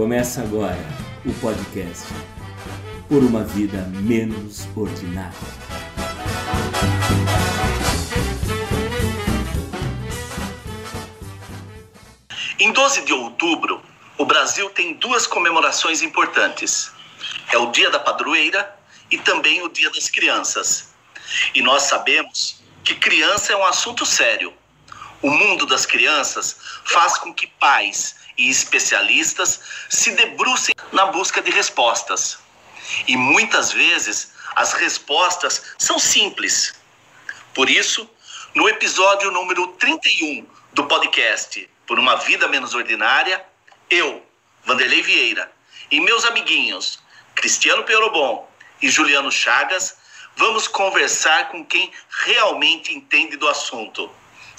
Começa agora o podcast Por uma Vida Menos Ordinária. Em 12 de outubro, o Brasil tem duas comemorações importantes. É o Dia da Padroeira e também o Dia das Crianças. E nós sabemos que criança é um assunto sério. O mundo das crianças faz com que pais e especialistas se debrucem na busca de respostas. E muitas vezes as respostas são simples. Por isso, no episódio número 31 do podcast Por uma Vida Menos Ordinária, eu, Vanderlei Vieira, e meus amiguinhos Cristiano Perobon e Juliano Chagas, vamos conversar com quem realmente entende do assunto.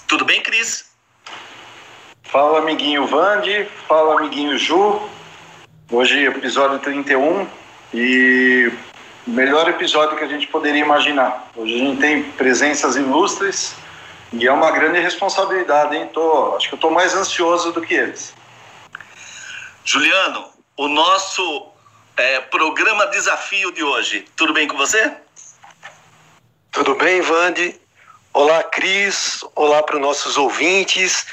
Tudo bem, Cris? Fala, amiguinho Vande. Fala, amiguinho Ju. Hoje, episódio 31 e o melhor episódio que a gente poderia imaginar. Hoje a gente tem presenças ilustres e é uma grande responsabilidade, hein? Tô, acho que eu estou mais ansioso do que eles. Juliano, o nosso é, programa desafio de hoje, tudo bem com você? Tudo bem, Vande? Olá, Cris. Olá para os nossos ouvintes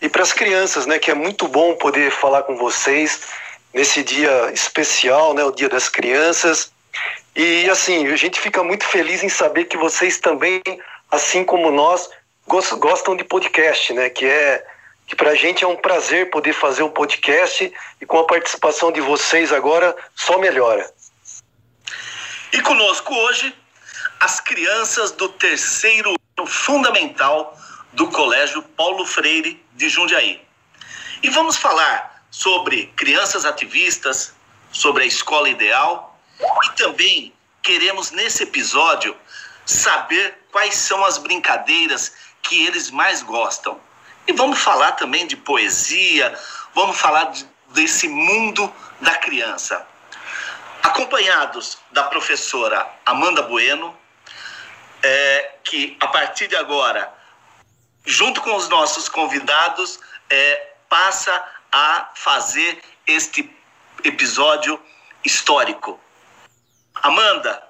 e para as crianças, né? Que é muito bom poder falar com vocês nesse dia especial, né? O Dia das Crianças. E assim, a gente fica muito feliz em saber que vocês também, assim como nós, gostam de podcast, né? Que é que para a gente é um prazer poder fazer um podcast e com a participação de vocês agora só melhora. E conosco hoje as crianças do terceiro fundamental do Colégio Paulo Freire de Jundiaí. E vamos falar sobre crianças ativistas, sobre a escola ideal e também queremos nesse episódio saber quais são as brincadeiras que eles mais gostam. E vamos falar também de poesia, vamos falar de, desse mundo da criança. Acompanhados da professora Amanda Bueno, é, que a partir de agora, junto com os nossos convidados, é, passa a fazer este episódio histórico. Amanda,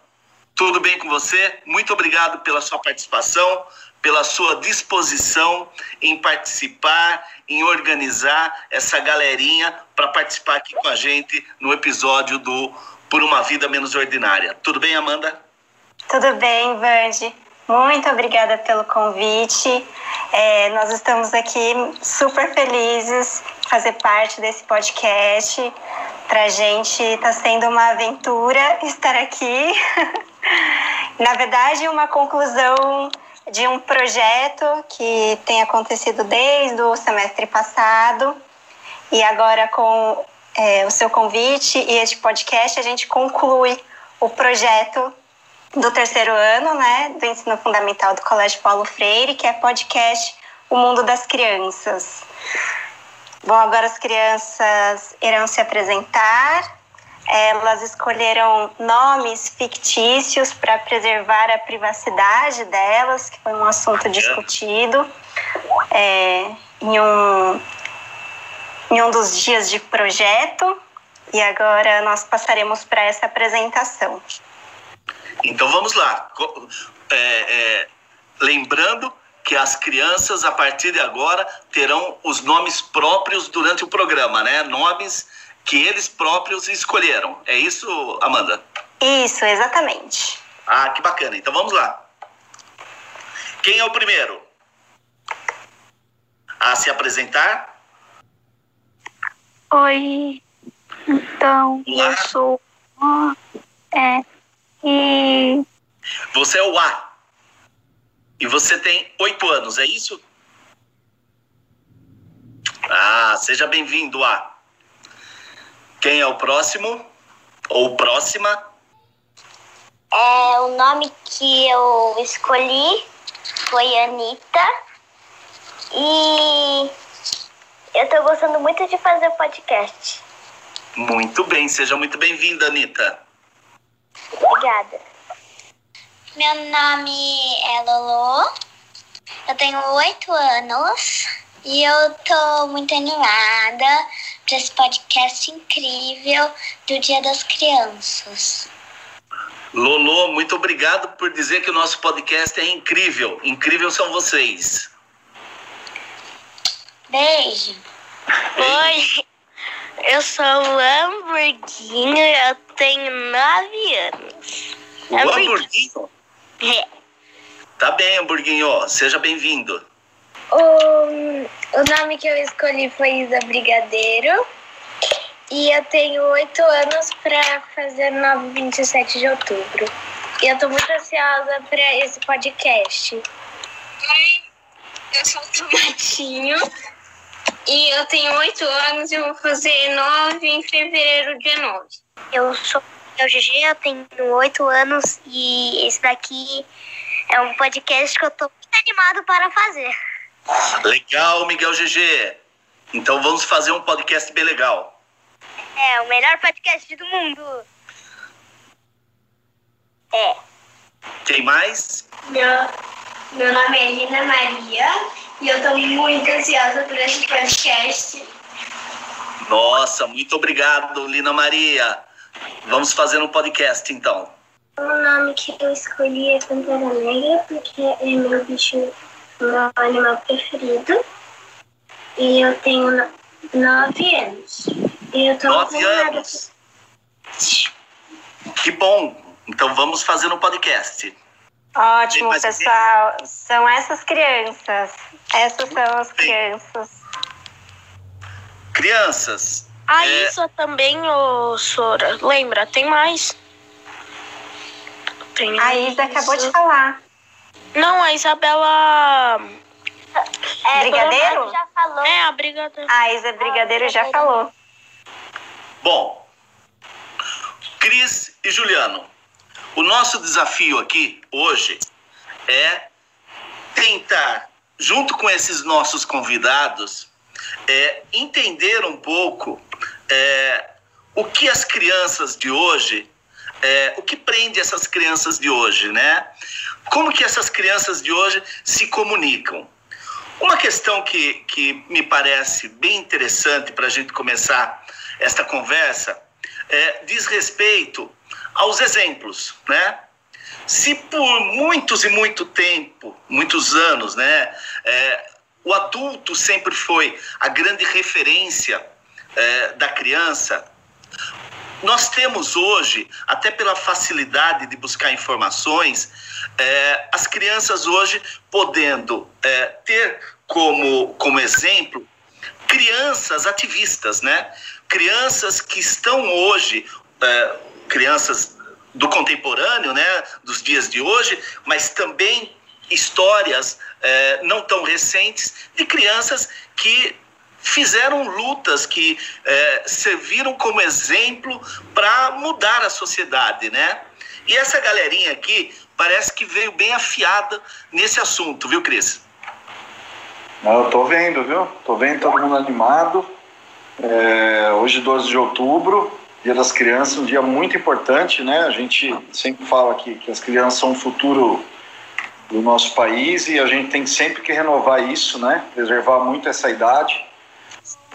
tudo bem com você? Muito obrigado pela sua participação, pela sua disposição em participar, em organizar essa galerinha para participar aqui com a gente no episódio do Por uma Vida Menos Ordinária. Tudo bem, Amanda? Tudo bem, Vande. Muito obrigada pelo convite. É, nós estamos aqui super felizes fazer parte desse podcast. Para a gente está sendo uma aventura estar aqui. Na verdade, uma conclusão de um projeto que tem acontecido desde o semestre passado. E agora, com é, o seu convite e este podcast, a gente conclui o projeto do terceiro ano, né, do ensino fundamental do Colégio Paulo Freire, que é podcast O Mundo das Crianças. Bom, agora as crianças irão se apresentar. Elas escolheram nomes fictícios para preservar a privacidade delas, que foi um assunto discutido é, em, um, em um dos dias de projeto. E agora nós passaremos para essa apresentação. Então vamos lá. É, é, lembrando que as crianças, a partir de agora, terão os nomes próprios durante o programa, né? Nomes que eles próprios escolheram. É isso, Amanda? Isso, exatamente. Ah, que bacana. Então vamos lá. Quem é o primeiro a se apresentar? Oi. Então, Olá. eu sou. É, e. Você é o A. E você tem oito anos, é isso? Ah, seja bem-vindo, A. Quem é o próximo? Ou próxima? É, o nome que eu escolhi foi Anitta. E eu tô gostando muito de fazer o podcast. Muito bem, seja muito bem-vinda, Anitta. Obrigada. Meu nome é Lolo. Eu tenho oito anos e eu tô muito animada para esse podcast incrível do Dia das Crianças. Lolo, muito obrigado por dizer que o nosso podcast é incrível. Incrível são vocês. Beijo. Oi, eu sou o Hamburguinho, eu tenho nove anos. O Hamburguinho? É. Tá bem, Hamburguinho. Seja bem-vindo. O, o nome que eu escolhi foi Isa Brigadeiro. E eu tenho oito anos para fazer 9, 27 de outubro. E eu tô muito ansiosa para esse podcast. Oi, eu sou o Tomatinho. E eu tenho oito anos e vou fazer nove em fevereiro, dia 9. Eu sou o GG, eu tenho oito anos e esse daqui é um podcast que eu tô muito animado para fazer. Legal, Miguel GG. Então vamos fazer um podcast bem legal. É, o melhor podcast do mundo. É. Quem mais? Meu, meu nome é Lina Maria e eu tô muito ansiosa por esse podcast. Nossa, muito obrigado, Lina Maria. Vamos fazer um podcast então. O nome que eu escolhi é Pantera Negra porque é meu bicho, meu animal preferido. E eu tenho no- nove anos. E eu tô Nove anos. Que bom. Então vamos fazer um podcast. Ótimo, pessoal. São essas crianças. Essas são as crianças. Crianças, A É. Isa também, ô Sora. Lembra? Tem mais. Tem A Isa acabou de falar. Não, a Isabela. É, Brigadeiro? já falou. É, a Brigadeiro. A Isa Brigadeiro já falou. Bom, Cris e Juliano, o nosso desafio aqui hoje é tentar, junto com esses nossos convidados, é, entender um pouco é, o que as crianças de hoje, é, o que prende essas crianças de hoje, né? Como que essas crianças de hoje se comunicam? Uma questão que, que me parece bem interessante para a gente começar esta conversa é, diz respeito aos exemplos, né? Se por muitos e muito tempo, muitos anos, né, é, o adulto sempre foi a grande referência é, da criança, nós temos hoje, até pela facilidade de buscar informações, é, as crianças hoje podendo é, ter como, como exemplo crianças ativistas, né? Crianças que estão hoje, é, crianças do contemporâneo, né? Dos dias de hoje, mas também histórias é, não tão recentes de crianças que fizeram lutas que é, serviram como exemplo para mudar a sociedade, né? E essa galerinha aqui parece que veio bem afiada nesse assunto, viu, Cris? Eu tô vendo, viu? Tô vendo todo mundo animado. É, hoje, 12 de outubro, Dia das Crianças, um dia muito importante, né? A gente sempre fala que, que as crianças são o futuro do nosso país e a gente tem sempre que renovar isso, né? Preservar muito essa idade.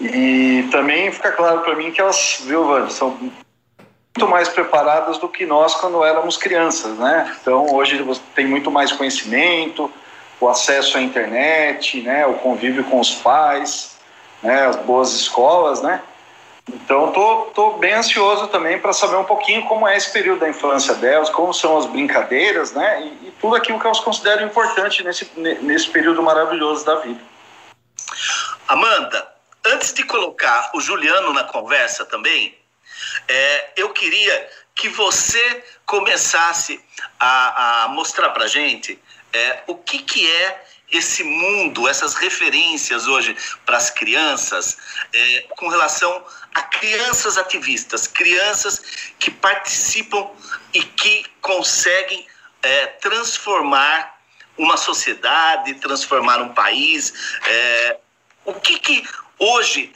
E também fica claro para mim que elas, viu, Vânia, são muito mais preparadas do que nós quando éramos crianças, né? Então, hoje você tem muito mais conhecimento, o acesso à internet, né, o convívio com os pais, né, as boas escolas, né? Então tô, tô bem ansioso também para saber um pouquinho como é esse período da infância delas, como são as brincadeiras, né, e, e tudo aquilo que elas consideram importante nesse, nesse período maravilhoso da vida. Amanda, antes de colocar o Juliano na conversa também, é, eu queria que você começasse a, a mostrar para gente é, o que, que é esse mundo, essas referências hoje para as crianças, é, com relação a crianças ativistas, crianças que participam e que conseguem é, transformar uma sociedade, transformar um país. É, o que, que hoje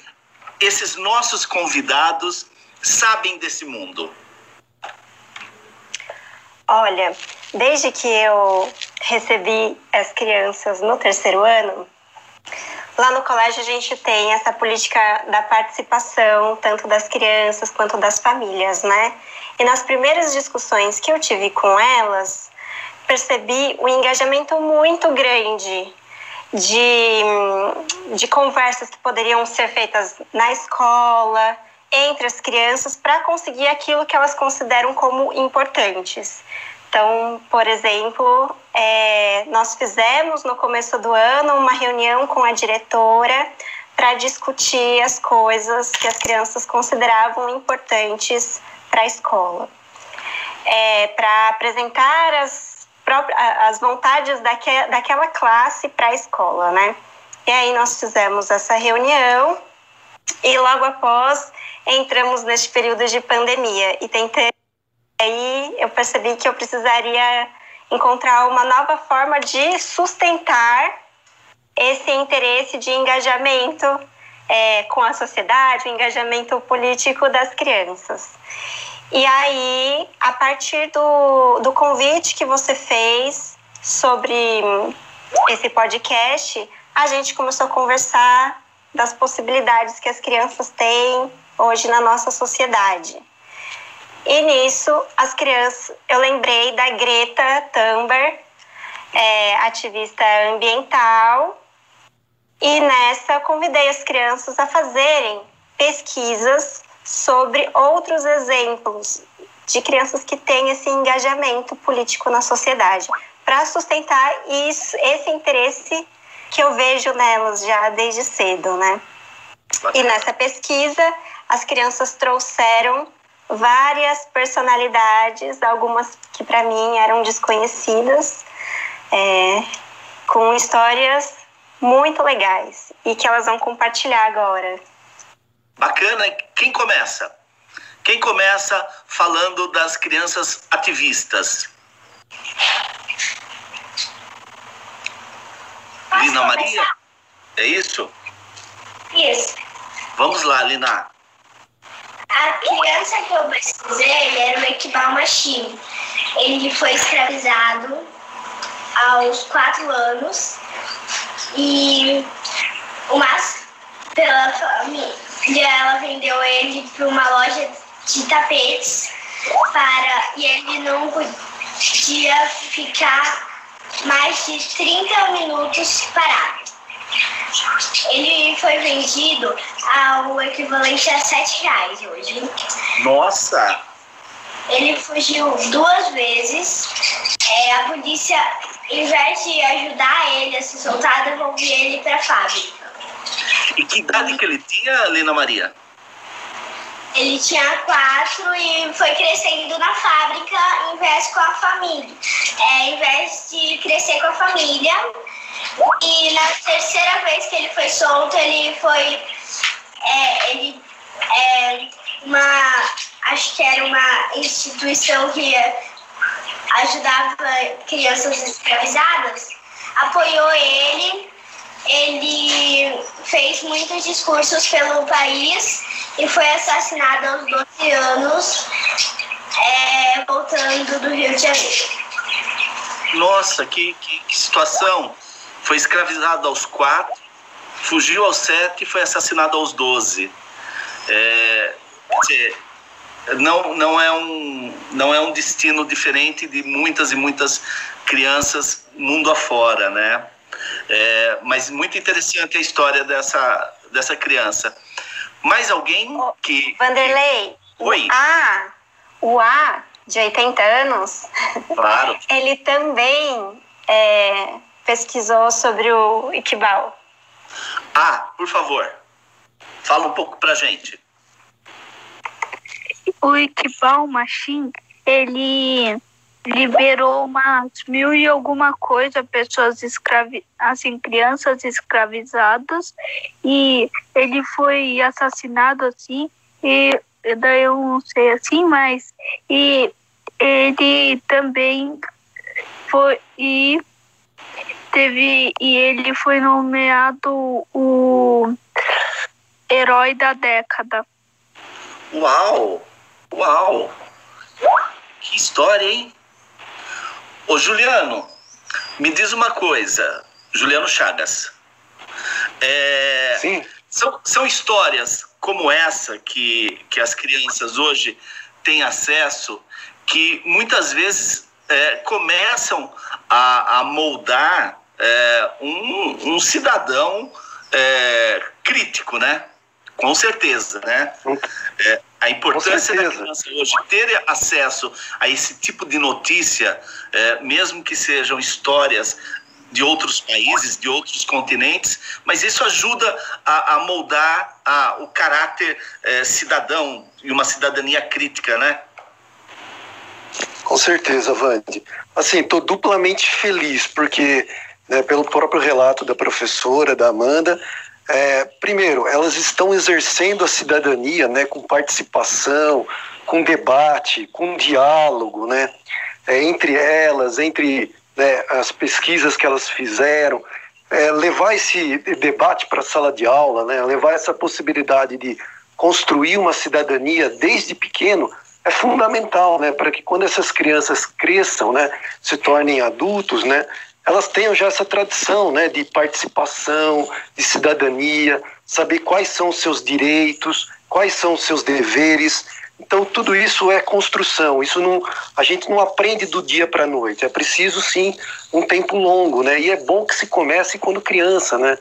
esses nossos convidados sabem desse mundo? Olha, desde que eu recebi as crianças no terceiro ano, Lá no colégio a gente tem essa política da participação, tanto das crianças quanto das famílias, né? E nas primeiras discussões que eu tive com elas, percebi um engajamento muito grande de, de conversas que poderiam ser feitas na escola, entre as crianças, para conseguir aquilo que elas consideram como importantes. Então, por exemplo, é, nós fizemos no começo do ano uma reunião com a diretora para discutir as coisas que as crianças consideravam importantes para a escola. É, para apresentar as, as vontades daque, daquela classe para a escola, né? E aí nós fizemos essa reunião e logo após entramos neste período de pandemia e tentei aí eu percebi que eu precisaria encontrar uma nova forma de sustentar esse interesse de engajamento é, com a sociedade, o engajamento político das crianças. E aí, a partir do, do convite que você fez sobre esse podcast, a gente começou a conversar das possibilidades que as crianças têm hoje na nossa sociedade. E nisso, as crianças, eu lembrei da Greta Thunberg, é, ativista ambiental, e nessa convidei as crianças a fazerem pesquisas sobre outros exemplos de crianças que têm esse engajamento político na sociedade, para sustentar isso, esse interesse que eu vejo nelas já desde cedo, né? E nessa pesquisa, as crianças trouxeram várias personalidades, algumas que para mim eram desconhecidas, é, com histórias muito legais e que elas vão compartilhar agora. Bacana. Quem começa? Quem começa falando das crianças ativistas? Posso Lina começar? Maria? É isso? Isso. Vamos lá, Lina. A criança que eu pesquisei, era o Equibal Machim. Ele foi escravizado aos quatro anos e uma, pela família ela vendeu ele para uma loja de tapetes para e ele não podia ficar mais de 30 minutos parado. Ele foi vendido ao equivalente a 7 reais hoje. Nossa! Ele fugiu duas vezes. É, a polícia, em vez de ajudar ele a se soltar, devolvia ele para a fábrica. E que idade que ele tinha, Lina Maria? Ele tinha quatro e foi crescendo na fábrica em vez com a família. É, em vez de crescer com a família. E na terceira vez que ele foi solto, ele foi. É, ele, é, uma, acho que era uma instituição que ajudava crianças escravizadas, apoiou ele. Ele fez muitos discursos pelo país e foi assassinado aos 12 anos, é, voltando do Rio de Janeiro. Nossa, que, que, que situação! Foi escravizado aos quatro, fugiu aos sete e foi assassinado aos doze. É, quer dizer, não, não, é um, não é um destino diferente de muitas e muitas crianças mundo afora, né? É, mas muito interessante a história dessa, dessa criança. Mais alguém que. Vanderlei, Oi. o A, o A de 80 anos, Claro. ele também é, pesquisou sobre o Iqbal. Ah, por favor, fala um pouco pra gente. O Iqbal Machim, ele liberou umas mil e alguma coisa pessoas escravi assim crianças escravizadas e ele foi assassinado assim e daí eu não sei assim mas e ele também foi e teve e ele foi nomeado o herói da década Uau! Uau! Que história, hein? Ô Juliano, me diz uma coisa, Juliano Chagas. É, Sim. São, são histórias como essa que, que as crianças hoje têm acesso, que muitas vezes é, começam a, a moldar é, um, um, cidadão é, crítico, né? Com certeza, né? A importância da criança hoje ter acesso a esse tipo de notícia, é, mesmo que sejam histórias de outros países, de outros continentes, mas isso ajuda a, a moldar a, o caráter é, cidadão e uma cidadania crítica, né? Com certeza, Vande. Assim, estou duplamente feliz, porque, né, pelo próprio relato da professora, da Amanda, é, primeiro, elas estão exercendo a cidadania né, com participação, com debate, com diálogo né, é, entre elas, entre né, as pesquisas que elas fizeram, é, levar esse debate para a sala de aula, né, levar essa possibilidade de construir uma cidadania desde pequeno é fundamental, né, para que quando essas crianças cresçam, né, se tornem adultos, né, elas tenham já essa tradição, né, de participação, de cidadania, saber quais são os seus direitos, quais são os seus deveres, então tudo isso é construção. Isso não, a gente não aprende do dia para a noite. É preciso sim um tempo longo, né? E é bom que se comece quando criança, né?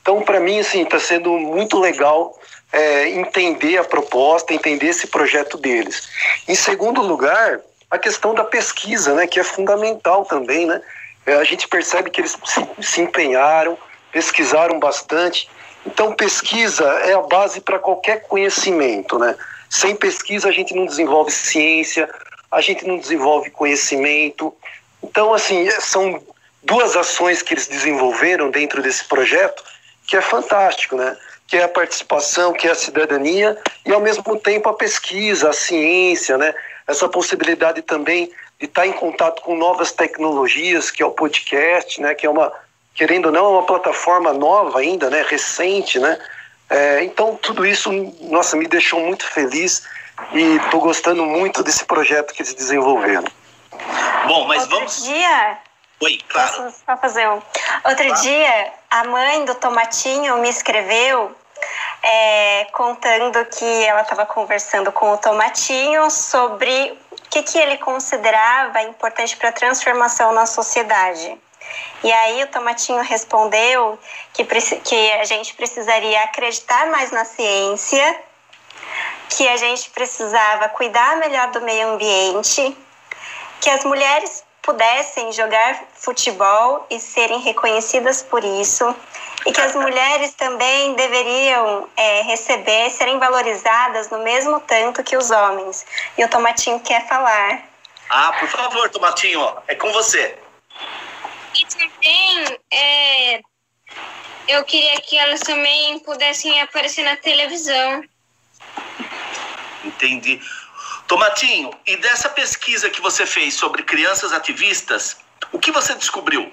Então para mim assim está sendo muito legal é, entender a proposta, entender esse projeto deles. Em segundo lugar, a questão da pesquisa, né? Que é fundamental também, né? É, a gente percebe que eles se, se empenharam, pesquisaram bastante. Então pesquisa é a base para qualquer conhecimento, né? Sem pesquisa a gente não desenvolve ciência, a gente não desenvolve conhecimento. Então, assim, são duas ações que eles desenvolveram dentro desse projeto que é fantástico, né? Que é a participação, que é a cidadania e ao mesmo tempo a pesquisa, a ciência, né? Essa possibilidade também de estar em contato com novas tecnologias, que é o podcast, né? Que é uma, querendo ou não, é uma plataforma nova ainda, né? Recente, né? É, então, tudo isso, nossa, me deixou muito feliz e estou gostando muito desse projeto que eles desenvolveram. Bom, mas Outro vamos. dia. Oi, claro. Posso só fazer um. Outro claro. dia, a mãe do Tomatinho me escreveu é, contando que ela estava conversando com o Tomatinho sobre que, que ele considerava importante para a transformação na sociedade. E aí o Tomatinho respondeu que, que a gente precisaria acreditar mais na ciência, que a gente precisava cuidar melhor do meio ambiente, que as mulheres pudessem jogar futebol e serem reconhecidas por isso, e que as mulheres também deveriam é, receber, serem valorizadas no mesmo tanto que os homens. E o Tomatinho quer falar. Ah, por favor, Tomatinho, é com você. E também é, eu queria que elas também pudessem aparecer na televisão. Entendi. Tomatinho, e dessa pesquisa que você fez sobre crianças ativistas, o que você descobriu?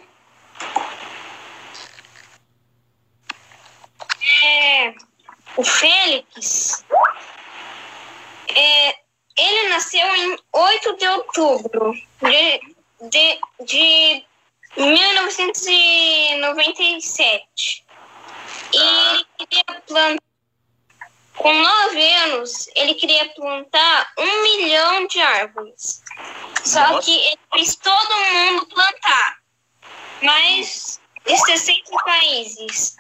É, o Félix, é, ele nasceu em 8 de outubro de, de, de 1997. E ele queria plantar. Com nove anos, ele queria plantar um milhão de árvores. Só Nossa. que ele fez todo mundo plantar. Mas de 60 países.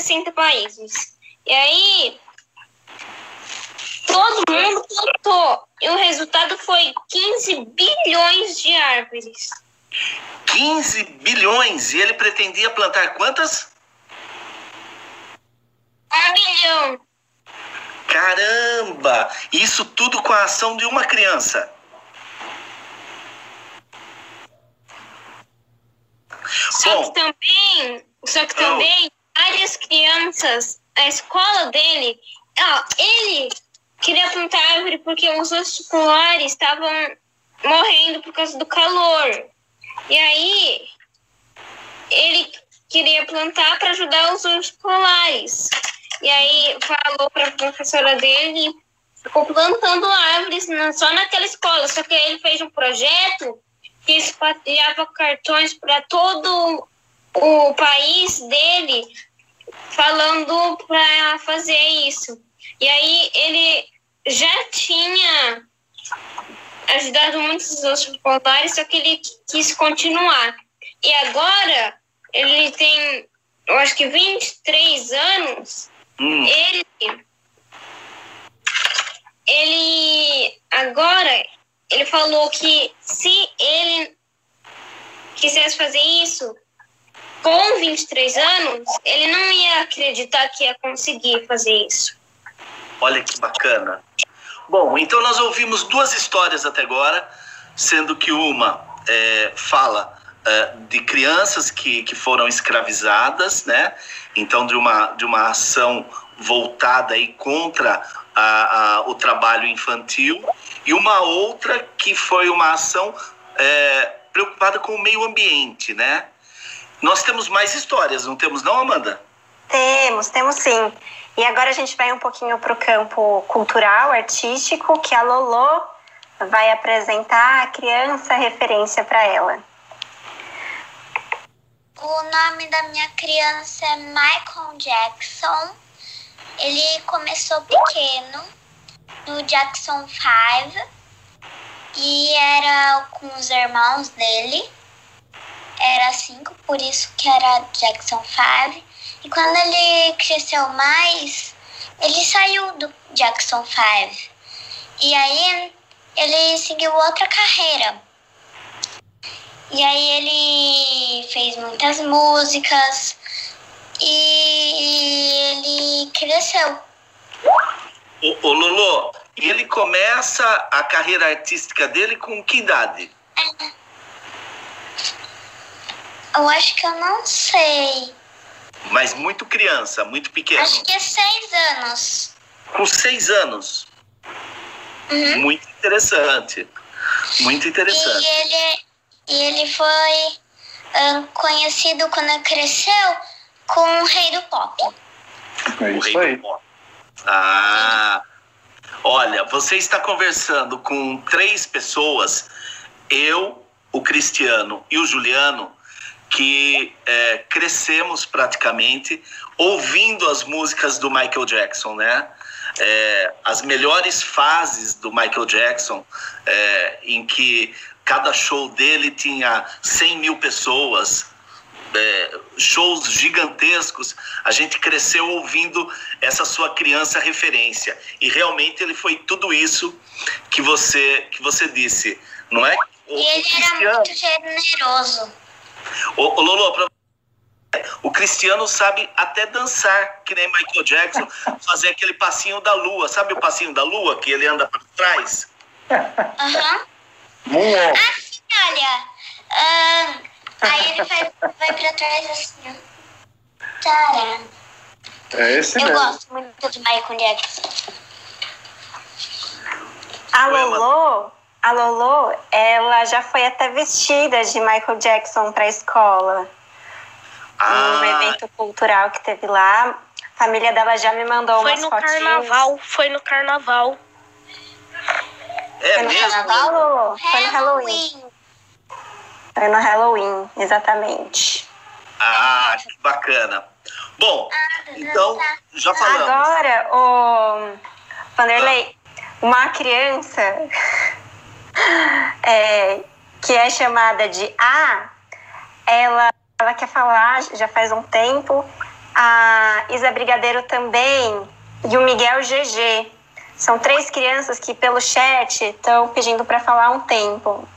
160 países. E aí, todo mundo plantou. E o resultado foi 15 bilhões de árvores. 15 bilhões e ele pretendia plantar quantas? Um bilhão. Caramba! Isso tudo com a ação de uma criança. Só Bom, que também, só que também. Várias crianças, a escola dele, ó, ele queria plantar árvore porque os ursos polares estavam morrendo por causa do calor. E aí, ele queria plantar para ajudar os ursos polares. E aí, falou para a professora dele, ficou plantando árvores só naquela escola. Só que ele fez um projeto que espalhava cartões para todo o país dele falando para fazer isso. E aí ele já tinha ajudado muitos outros voluntários, só que ele quis continuar. E agora ele tem, eu acho que 23 anos. Hum. Ele ele agora ele falou que se ele quisesse fazer isso com 23 anos, ele não ia acreditar que ia conseguir fazer isso. Olha que bacana. Bom, então nós ouvimos duas histórias até agora, sendo que uma é, fala é, de crianças que, que foram escravizadas, né? Então, de uma, de uma ação voltada aí contra a, a, o trabalho infantil, e uma outra que foi uma ação é, preocupada com o meio ambiente, né? Nós temos mais histórias, não temos não, Amanda? Temos, temos sim. E agora a gente vai um pouquinho para o campo cultural, artístico, que a Lolo vai apresentar a criança referência para ela. O nome da minha criança é Michael Jackson. Ele começou pequeno, no Jackson 5, e era com os irmãos dele. Era cinco, por isso que era Jackson 5. E quando ele cresceu mais, ele saiu do Jackson 5. E aí ele seguiu outra carreira. E aí ele fez muitas músicas e ele cresceu. O, o Lolo, ele começa a carreira artística dele com que idade? Eu acho que eu não sei. Mas muito criança, muito pequeno. Acho que é seis anos. Com seis anos. Uhum. Muito interessante. Muito interessante. E ele, e ele foi um, conhecido quando cresceu com o rei do pop. É isso aí. Ah, olha, você está conversando com três pessoas, eu, o Cristiano e o Juliano, que é, crescemos praticamente ouvindo as músicas do Michael Jackson, né? É, as melhores fases do Michael Jackson, é, em que cada show dele tinha 100 mil pessoas, é, shows gigantescos, a gente cresceu ouvindo essa sua criança referência. E realmente ele foi tudo isso que você, que você disse, não é? O, e ele era muito generoso. Ô, ô Lolo, pra... o Cristiano sabe até dançar, que nem Michael Jackson, fazer aquele passinho da lua. Sabe o passinho da lua que ele anda para trás? Aham. Uhum. Assim, olha. Uh, aí ele vai, vai para trás assim, ó. É esse Eu mesmo. gosto muito de Michael Jackson. A Lolo, a Lolo, ela já foi até vestida de Michael Jackson para a escola. Ah. Um evento cultural que teve lá. A família dela já me mandou foi umas no fotinhas. carnaval, foi no carnaval. É Foi no mesmo? carnaval, Lolo? Foi no Halloween. Foi no Halloween, exatamente. Ah, que bacana. Bom, então, já falamos. Agora, o Vanderlei, uma criança é, que é chamada de A, ela, ela quer falar já faz um tempo. A Isa Brigadeiro também e o Miguel GG. São três crianças que pelo chat estão pedindo para falar um tempo.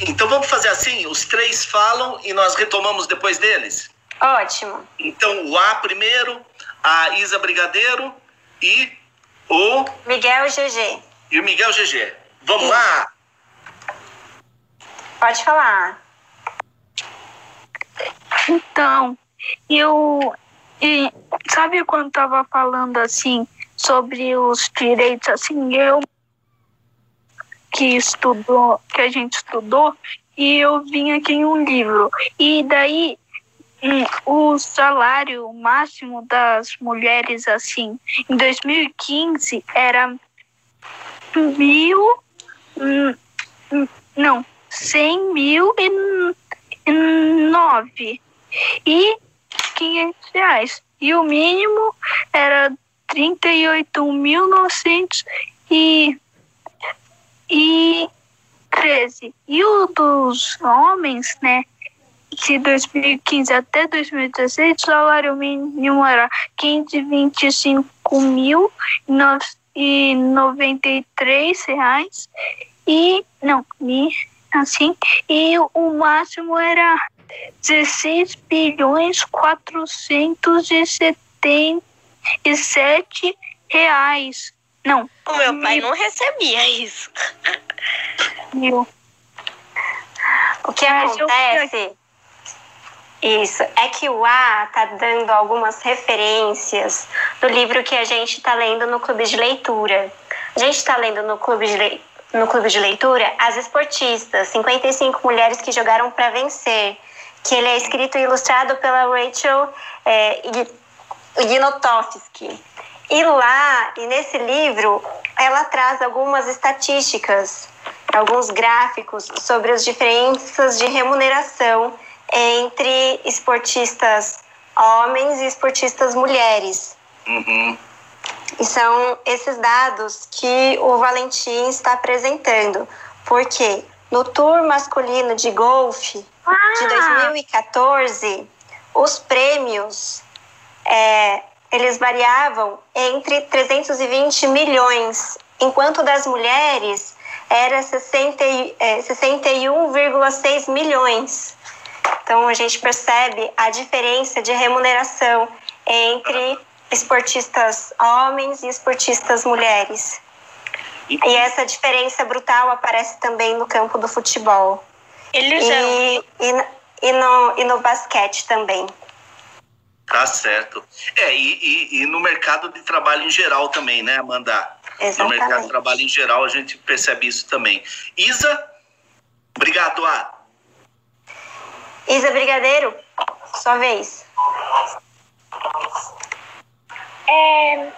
Então vamos fazer assim: os três falam e nós retomamos depois deles? Ótimo. Então o A primeiro, a Isa Brigadeiro e o. Miguel GG. E o Miguel GG. Vamos lá? Pode falar. Então, eu. E, sabe quando tava falando assim sobre os direitos, assim, eu que estudou, que a gente estudou, e eu vim aqui em um livro. E daí hum, o salário máximo das mulheres, assim, em 2015 era mil. hum, hum, não, cem mil e, e nove e 500 reais. E o mínimo era 38.900 e, e 13. E o dos homens, né? De 2015 até 2016, o salário mínimo era 525.093 reais. E, não, e, assim, e o máximo era 16 bilhões 477 reais. Não. O meu pai não recebia isso. Mil. O que acontece? Isso, é que o A tá dando algumas referências do livro que a gente está lendo no clube de leitura. A gente está lendo no clube de leitura no clube de leitura As Esportistas, 55 mulheres que jogaram para vencer, que ele é escrito e ilustrado pela Rachel é, Gnotowski. E lá, e nesse livro, ela traz algumas estatísticas, alguns gráficos sobre as diferenças de remuneração entre esportistas homens e esportistas mulheres. Uhum. E são esses dados que o Valentim está apresentando. Porque no Tour masculino de golfe de 2014, os prêmios é, eles variavam entre 320 milhões, enquanto das mulheres era 61,6 é, milhões. Então a gente percebe a diferença de remuneração entre esportistas homens e esportistas mulheres. E essa diferença brutal aparece também no campo do futebol. Eles e, e, e, no, e no basquete também. Tá certo. É, e, e, e, no mercado de trabalho em geral também, né, Amanda? Exatamente. No mercado de trabalho em geral a gente percebe isso também. Isa, obrigado, A. Isa Brigadeiro, sua vez. É,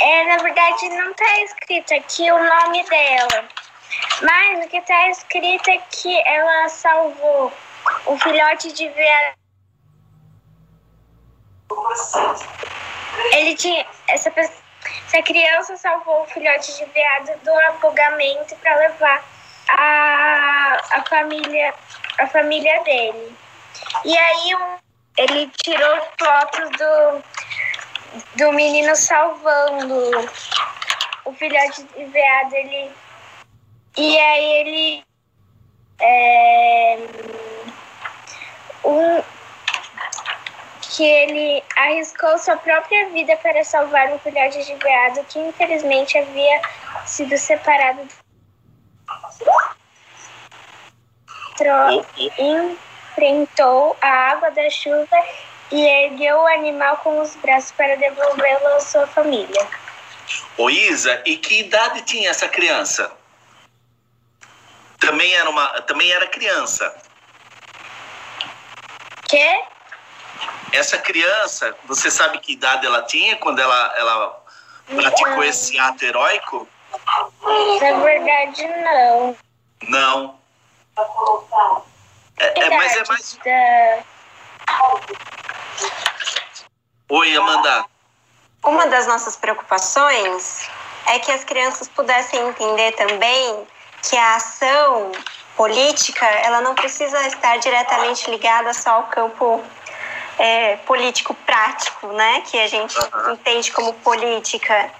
é, na verdade, não está escrito aqui o nome dela. Mas o que está escrito é que ela salvou o filhote de veado. Ele tinha. Essa, essa criança salvou o filhote de veado do afogamento para levar a, a família a família dele. E aí um, ele tirou fotos do, do menino salvando o filhote de veado. Ele, e aí ele. É, um, que ele arriscou sua própria vida para salvar um filhote de veado que infelizmente havia sido separado. Tro, enfrentou a água da chuva e ergueu o animal com os braços para devolvê-lo à sua família. Ô Isa, e que idade tinha essa criança? Também era uma, também era criança. Que? Essa criança, você sabe que idade ela tinha quando ela, ela praticou não. esse ato heróico? Na verdade, não. Não. É, é, mas é mais. Oi, Amanda. Uma das nossas preocupações é que as crianças pudessem entender também que a ação política ela não precisa estar diretamente ligada só ao campo é, político prático, né? Que a gente entende como política,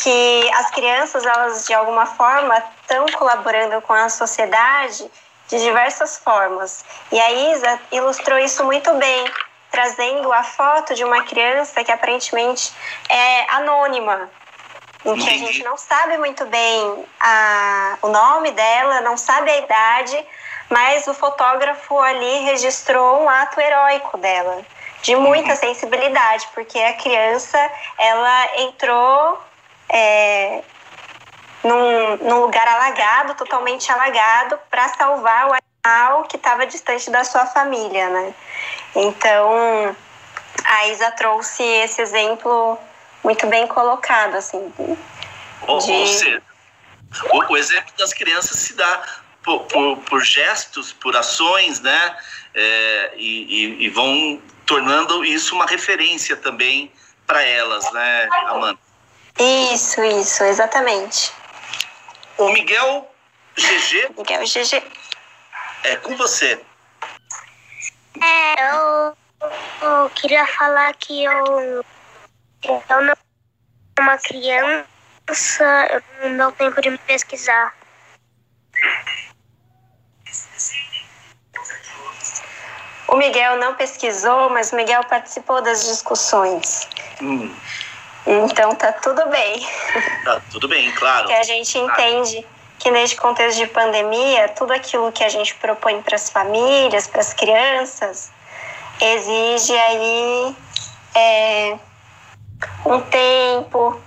que as crianças elas de alguma forma estão colaborando com a sociedade de diversas formas. E a Isa ilustrou isso muito bem, trazendo a foto de uma criança que aparentemente é anônima, em que a gente não sabe muito bem a, o nome dela, não sabe a idade, mas o fotógrafo ali registrou um ato heróico dela, de muita uhum. sensibilidade, porque a criança ela entrou é, num, num lugar alagado, totalmente alagado, para salvar o animal que estava distante da sua família, né? Então, a Isa trouxe esse exemplo muito bem colocado, assim. Ou, de... ou seja, o, o, exemplo das crianças se dá por, por, por gestos, por ações, né? É, e, e, e vão tornando isso uma referência também para elas, né, Amanda? Isso, isso, exatamente. O Miguel GG. Miguel GG. É com você. É, eu, eu queria falar que eu, eu não sou uma criança, eu não dou tempo de me pesquisar. O Miguel não pesquisou, mas o Miguel participou das discussões. Hum. Então tá tudo bem. Tá tudo bem, claro. Que a gente entende que neste contexto de pandemia, tudo aquilo que a gente propõe para as famílias, para as crianças, exige aí é, um tempo,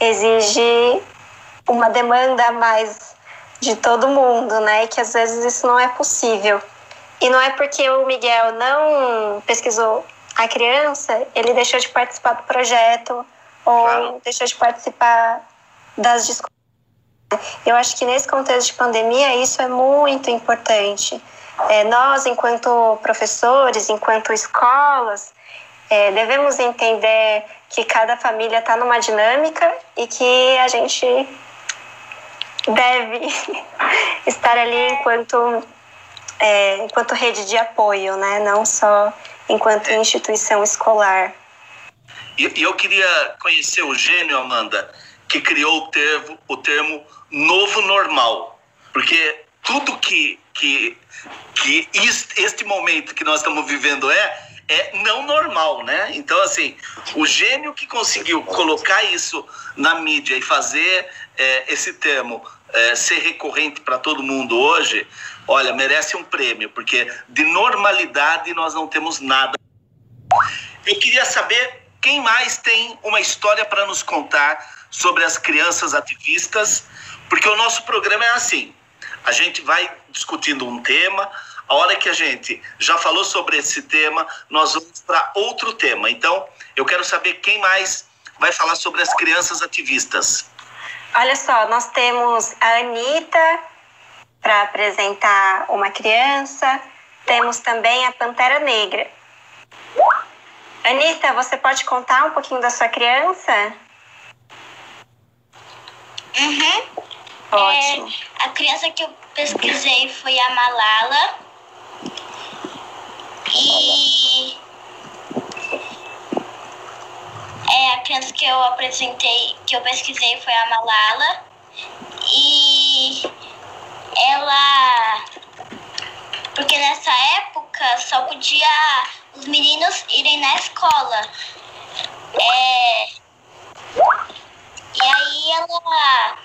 exige uma demanda a mais de todo mundo, né? E que às vezes isso não é possível. E não é porque o Miguel não pesquisou a criança, ele deixou de participar do projeto ou claro. deixou de participar das discussões. Eu acho que nesse contexto de pandemia isso é muito importante. É, nós, enquanto professores, enquanto escolas, é, devemos entender que cada família está numa dinâmica e que a gente deve estar ali enquanto é, enquanto rede de apoio, né? Não só enquanto instituição escolar. E eu queria conhecer o gênio, Amanda, que criou o termo, o termo novo normal. Porque tudo que, que, que este momento que nós estamos vivendo é, é não normal, né? Então, assim, o gênio que conseguiu colocar isso na mídia e fazer é, esse termo é, ser recorrente para todo mundo hoje, olha, merece um prêmio, porque de normalidade nós não temos nada. Eu queria saber quem mais tem uma história para nos contar sobre as crianças ativistas, porque o nosso programa é assim: a gente vai discutindo um tema, a hora que a gente já falou sobre esse tema, nós vamos para outro tema. Então, eu quero saber quem mais vai falar sobre as crianças ativistas. Olha só, nós temos a Anitta para apresentar uma criança, temos também a Pantera Negra. Anitta, você pode contar um pouquinho da sua criança? Uhum. Ótimo. É, a criança que eu pesquisei foi a Malala. E é, a criança que eu apresentei, que eu pesquisei foi a Malala. E ela. Porque nessa época só podia os meninos irem na escola. É, e aí ela.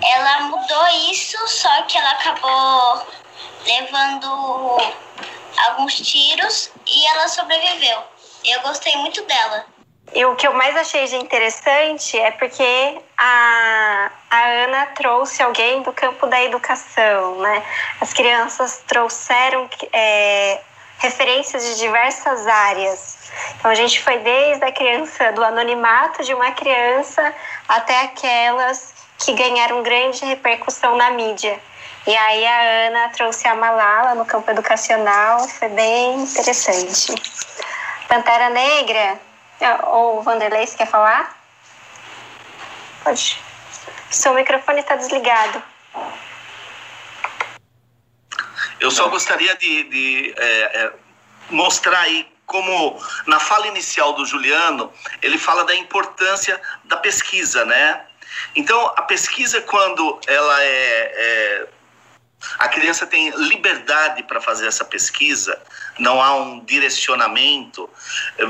Ela mudou isso, só que ela acabou levando alguns tiros e ela sobreviveu. Eu gostei muito dela. E o que eu mais achei de interessante é porque a, a Ana trouxe alguém do campo da educação, né? As crianças trouxeram é, referências de diversas áreas. Então a gente foi desde a criança do anonimato de uma criança até aquelas que ganharam grande repercussão na mídia. E aí a Ana trouxe a Malala no campo educacional, foi bem interessante. Pantera Negra, ou Vanderlei, você quer falar? Pode. Seu microfone está desligado. Eu só gostaria de, de é, é, mostrar aí como na fala inicial do Juliano ele fala da importância da pesquisa, né? Então a pesquisa quando ela é, é a criança tem liberdade para fazer essa pesquisa, não há um direcionamento.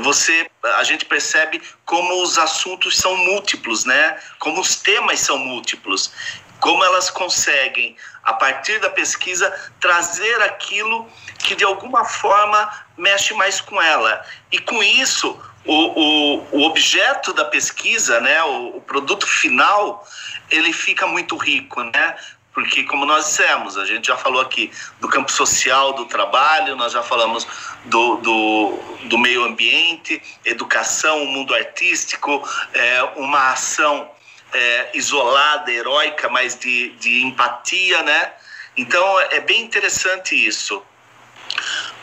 Você, a gente percebe como os assuntos são múltiplos, né? Como os temas são múltiplos, como elas conseguem a partir da pesquisa trazer aquilo que de alguma forma mexe mais com ela. E com isso, o, o, o objeto da pesquisa, né, o, o produto final, ele fica muito rico, né? Porque, como nós dissemos, a gente já falou aqui do campo social, do trabalho, nós já falamos do, do, do meio ambiente, educação, mundo artístico, é, uma ação é, isolada, heróica, mas de, de empatia, né? Então é bem interessante isso.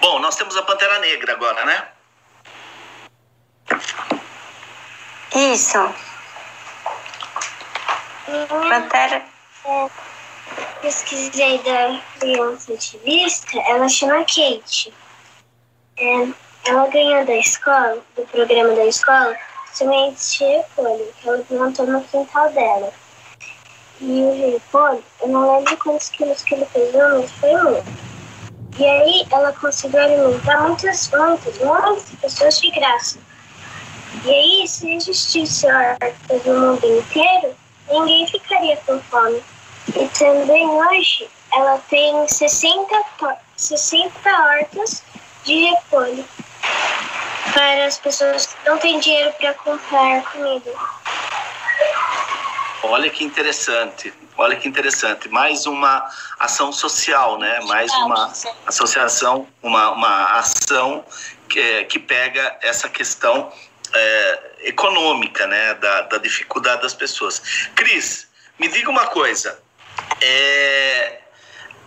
Bom, nós temos a Pantera Negra agora, né? Isso. Pantera. Pesquisei da criança ativista, ela chama Kate. É, ela ganhou da escola, do programa da escola, semente de repolho, que ela plantou no quintal dela. E o repolho, eu não lembro quantos quilos que ele pesou, mas foi muito. E aí ela conseguiu alimentar muitas, muitas, muitas pessoas de graça. E aí, se existisse hortas no mundo inteiro, ninguém ficaria com fome. E também hoje ela tem 60, 60 hortas de repolho para as pessoas que não têm dinheiro para comprar comida. Olha que interessante. Olha que interessante. Mais uma ação social, né? Mais uma associação, uma, uma ação que, que pega essa questão é, econômica, né? Da, da dificuldade das pessoas. Cris, me diga uma coisa. É,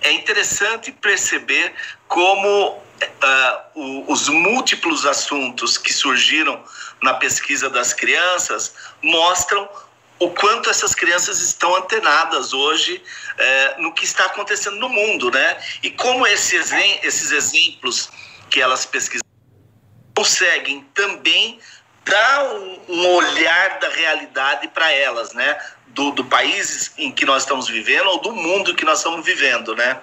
é interessante perceber como uh, os múltiplos assuntos que surgiram na pesquisa das crianças mostram o quanto essas crianças estão antenadas hoje é, no que está acontecendo no mundo, né? E como esses, esses exemplos que elas pesquisam conseguem também um, um olhar da realidade para elas, né? Do, do país em que nós estamos vivendo ou do mundo que nós estamos vivendo, né?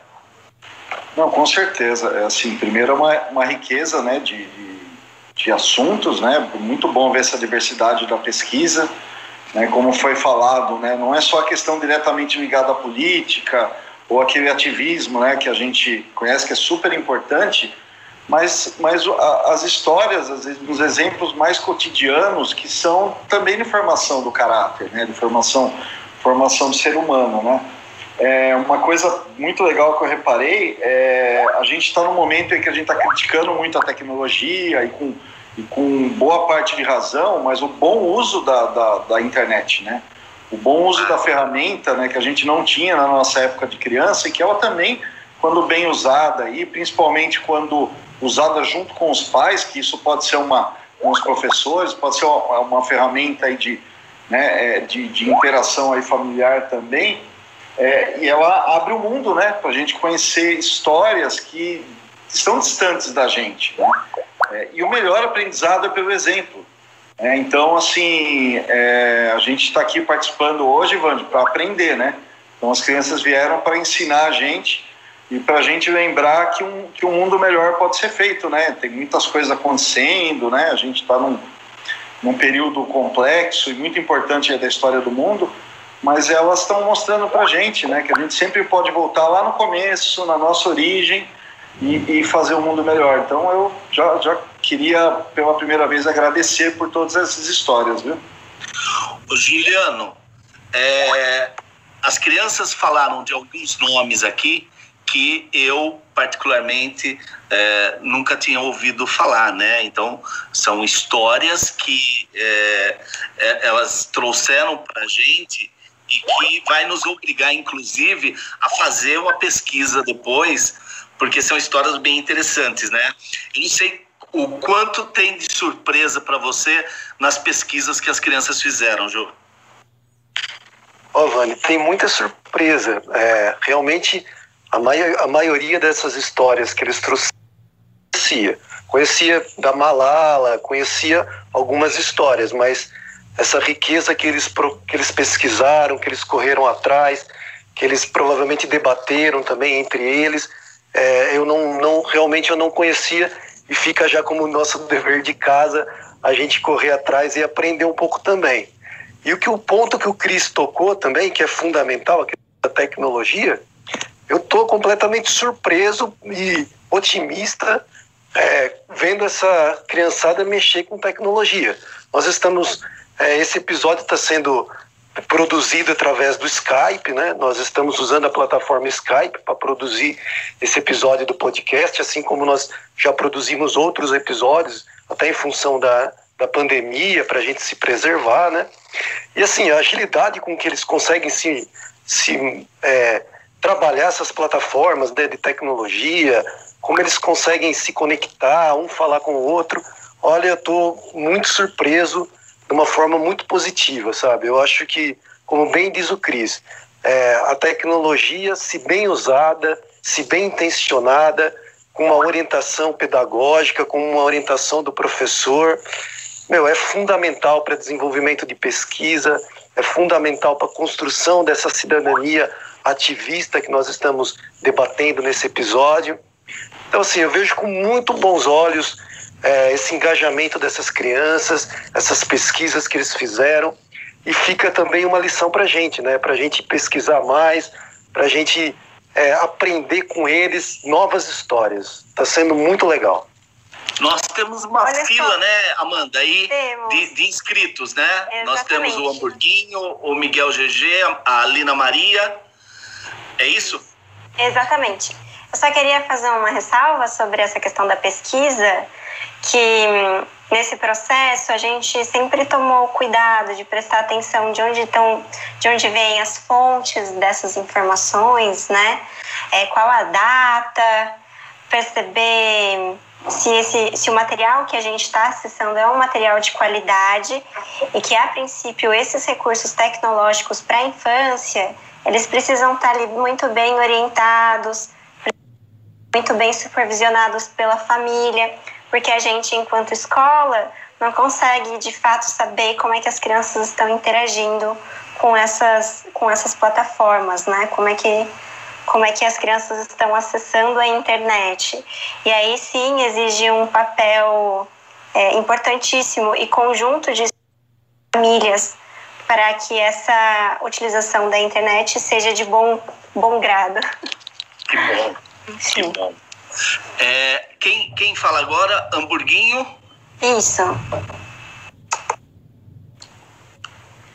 Não, com certeza. É assim, primeiro é uma, uma riqueza, né, de, de, de assuntos, né? Muito bom ver essa diversidade da pesquisa né, como foi falado, né, não é só a questão diretamente ligada à política ou aquele ativismo né, que a gente conhece que é super importante, mas, mas as histórias, as, os exemplos mais cotidianos que são também de formação do caráter, né, de formação, formação do ser humano. Né. É, uma coisa muito legal que eu reparei é a gente está num momento em que a gente está criticando muito a tecnologia e com e com boa parte de razão, mas o bom uso da, da, da, internet, né? O bom uso da ferramenta, né, que a gente não tinha na nossa época de criança e que ela também, quando bem usada e principalmente quando usada junto com os pais, que isso pode ser uma com os professores, pode ser uma, uma ferramenta aí de, né, é, de, de interação aí familiar também, é, e ela abre o mundo, né, para a gente conhecer histórias que estão distantes da gente. Né? É, e o melhor aprendizado é pelo exemplo. É, então, assim, é, a gente está aqui participando hoje, Vande, para aprender, né? Então, as crianças vieram para ensinar a gente e para a gente lembrar que um, que um mundo melhor pode ser feito, né? Tem muitas coisas acontecendo, né? A gente está num, num período complexo e muito importante da história do mundo, mas elas estão mostrando para a gente, né? Que a gente sempre pode voltar lá no começo, na nossa origem, e, e, fazer um mundo melhor. Então eu já, já queria pela primeira vez agradecer por todas essas histórias, viu? O Juliano, é, as crianças falaram de alguns nomes aqui que eu particularmente é, nunca tinha ouvido falar, né? Então são histórias que é, é elas trouxeram para a gente e que vai nos obrigar, inclusive, a fazer uma pesquisa depois porque são histórias bem interessantes, né? Eu não sei o quanto tem de surpresa para você nas pesquisas que as crianças fizeram, Jô. Ó, oh, Vani, tem muita surpresa. É, realmente, a, mai a maioria dessas histórias que eles trouxeram, conhecia. Da Malala, conhecia algumas histórias, mas essa riqueza que eles, que eles pesquisaram, que eles correram atrás, que eles provavelmente debateram também entre eles, é, eu não, não realmente eu não conhecia e fica já como nosso dever de casa a gente correr atrás e aprender um pouco também. E o que o ponto que o Cris tocou também, que é fundamental, a da tecnologia, eu estou completamente surpreso e otimista é, vendo essa criançada mexer com tecnologia. Nós estamos, é, esse episódio está sendo produzido através do Skype, né? Nós estamos usando a plataforma Skype para produzir esse episódio do podcast, assim como nós já produzimos outros episódios, até em função da, da pandemia, para a gente se preservar, né? E assim, a agilidade com que eles conseguem se, se é, trabalhar essas plataformas né, de tecnologia, como eles conseguem se conectar, um falar com o outro. Olha, eu estou muito surpreso de uma forma muito positiva, sabe? Eu acho que, como bem diz o Cris, é, a tecnologia, se bem usada, se bem intencionada, com uma orientação pedagógica, com uma orientação do professor, meu, é fundamental para desenvolvimento de pesquisa, é fundamental para a construção dessa cidadania ativista que nós estamos debatendo nesse episódio. Então, assim, eu vejo com muito bons olhos é, esse engajamento dessas crianças, essas pesquisas que eles fizeram, e fica também uma lição para a gente, né? Para a gente pesquisar mais, para a gente é, aprender com eles novas histórias. Está sendo muito legal. Nós temos uma Olha fila, só. né, Amanda, aí de, de, inscritos, né? Exatamente. Nós temos o Hamburguinho, o Miguel GG, a Lina Maria. É isso? Exatamente. Eu só queria fazer uma ressalva sobre essa questão da pesquisa, que hum, nesse processo a gente sempre tomou cuidado de prestar atenção de onde estão, de onde vêm as fontes dessas informações, né? É, qual a data, perceber se, esse, se o material que a gente está acessando é um material de qualidade e que, a princípio, esses recursos tecnológicos para a infância, eles precisam estar tá ali muito bem orientados, muito bem supervisionados pela família, porque a gente, enquanto escola, não consegue de fato saber como é que as crianças estão interagindo com essas, com essas plataformas, né? Como é que como é que as crianças estão acessando a internet. E aí sim exige um papel é, importantíssimo e conjunto de famílias para que essa utilização da internet seja de bom, bom grado. Que bom, que bom. É, quem, quem fala agora? Hamburguinho? Isso.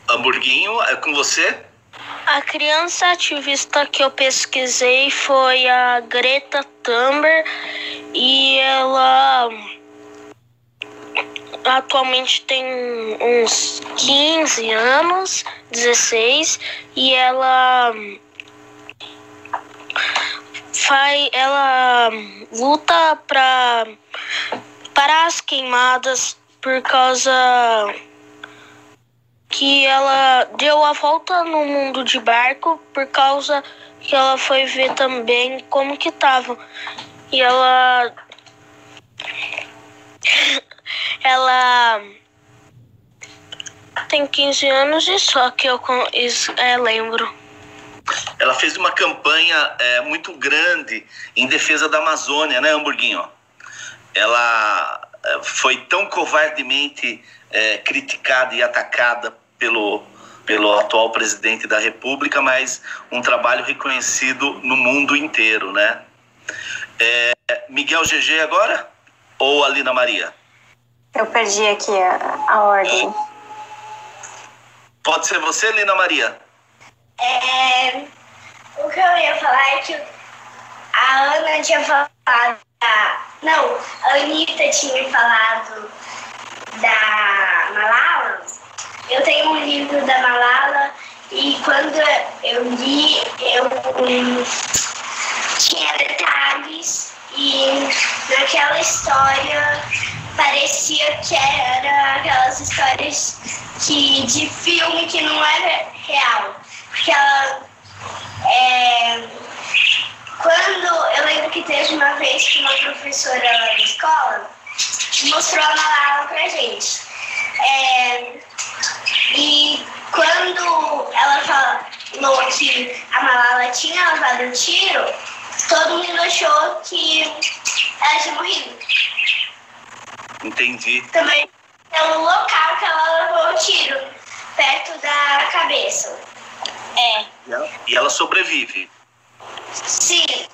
Hamburguinho, é com você? A criança ativista que eu pesquisei foi a Greta Thunberg e ela atualmente tem uns 15 anos, 16, e ela faz ela luta para parar as queimadas por causa que ela deu a volta no mundo de barco por causa que ela foi ver também como que tava. E ela ela tem 15 anos e só que eu é, lembro. Ela fez uma campanha é, muito grande em defesa da Amazônia, né, Hamburguinho? Ela é, foi tão covardemente é, criticada e atacada pelo, pelo atual presidente da República, mas um trabalho reconhecido no mundo inteiro, né? É, Miguel GG agora ou Alina Maria? Eu perdi aqui a, a ordem. Pode ser você, Lina Maria? É, o que eu ia falar é que a Ana tinha falado. não, a Anitta tinha falado da Malala eu tenho um livro da Malala e quando eu li, eu tinha detalhes e naquela história parecia que era aquelas histórias que, de filme que não era real. Porque ela. É, quando eu lembro que teve uma vez que uma professora lá na escola mostrou a Malala pra gente. É, e quando ela falou que a Malala tinha levado um tiro, todo mundo achou que ela tinha morrido. Entendi. Também é o local que ela levou o tiro, perto da cabeça. É. E ela sobrevive. Sim.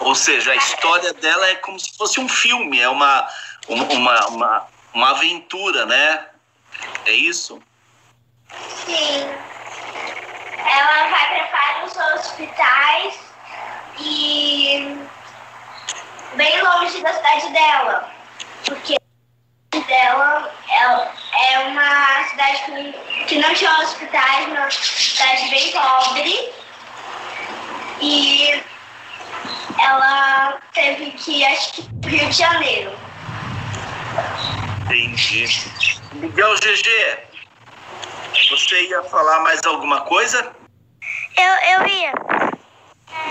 Ou seja, a história dela é como se fosse um filme, é uma, uma, uma, uma aventura, né? É isso? Sim. Ela vai para vários hospitais e bem longe da cidade dela. Porque a cidade dela é, é uma cidade hospitais, numa cidade bem pobre. E ela teve que ir, acho que, Rio de Janeiro. Entendi. Miguel GG, você ia falar mais alguma coisa? Eu, eu ia.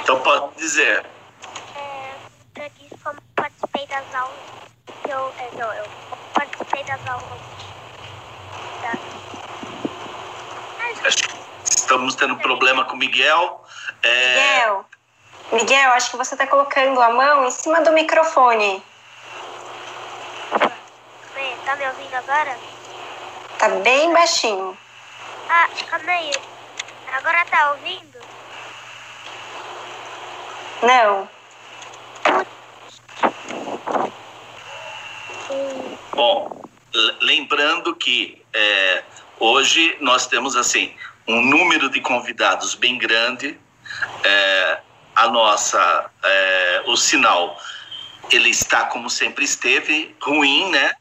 Então pode dizer. Participei das aulas. que Eu, é, não, eu participei das aulas. Da... Acho que estamos tendo problema com o Miguel. É, Miguel, Miguel, acho que você está colocando a mão em cima do microfone. Tá me ouvindo agora? Tá bem baixinho. Ah, calma aí. Agora tá ouvindo? Não. Bom, lembrando que é, hoje nós temos assim um número de convidados bem grande. É, a nossa, é, o sinal, ele está como sempre esteve, ruim, né?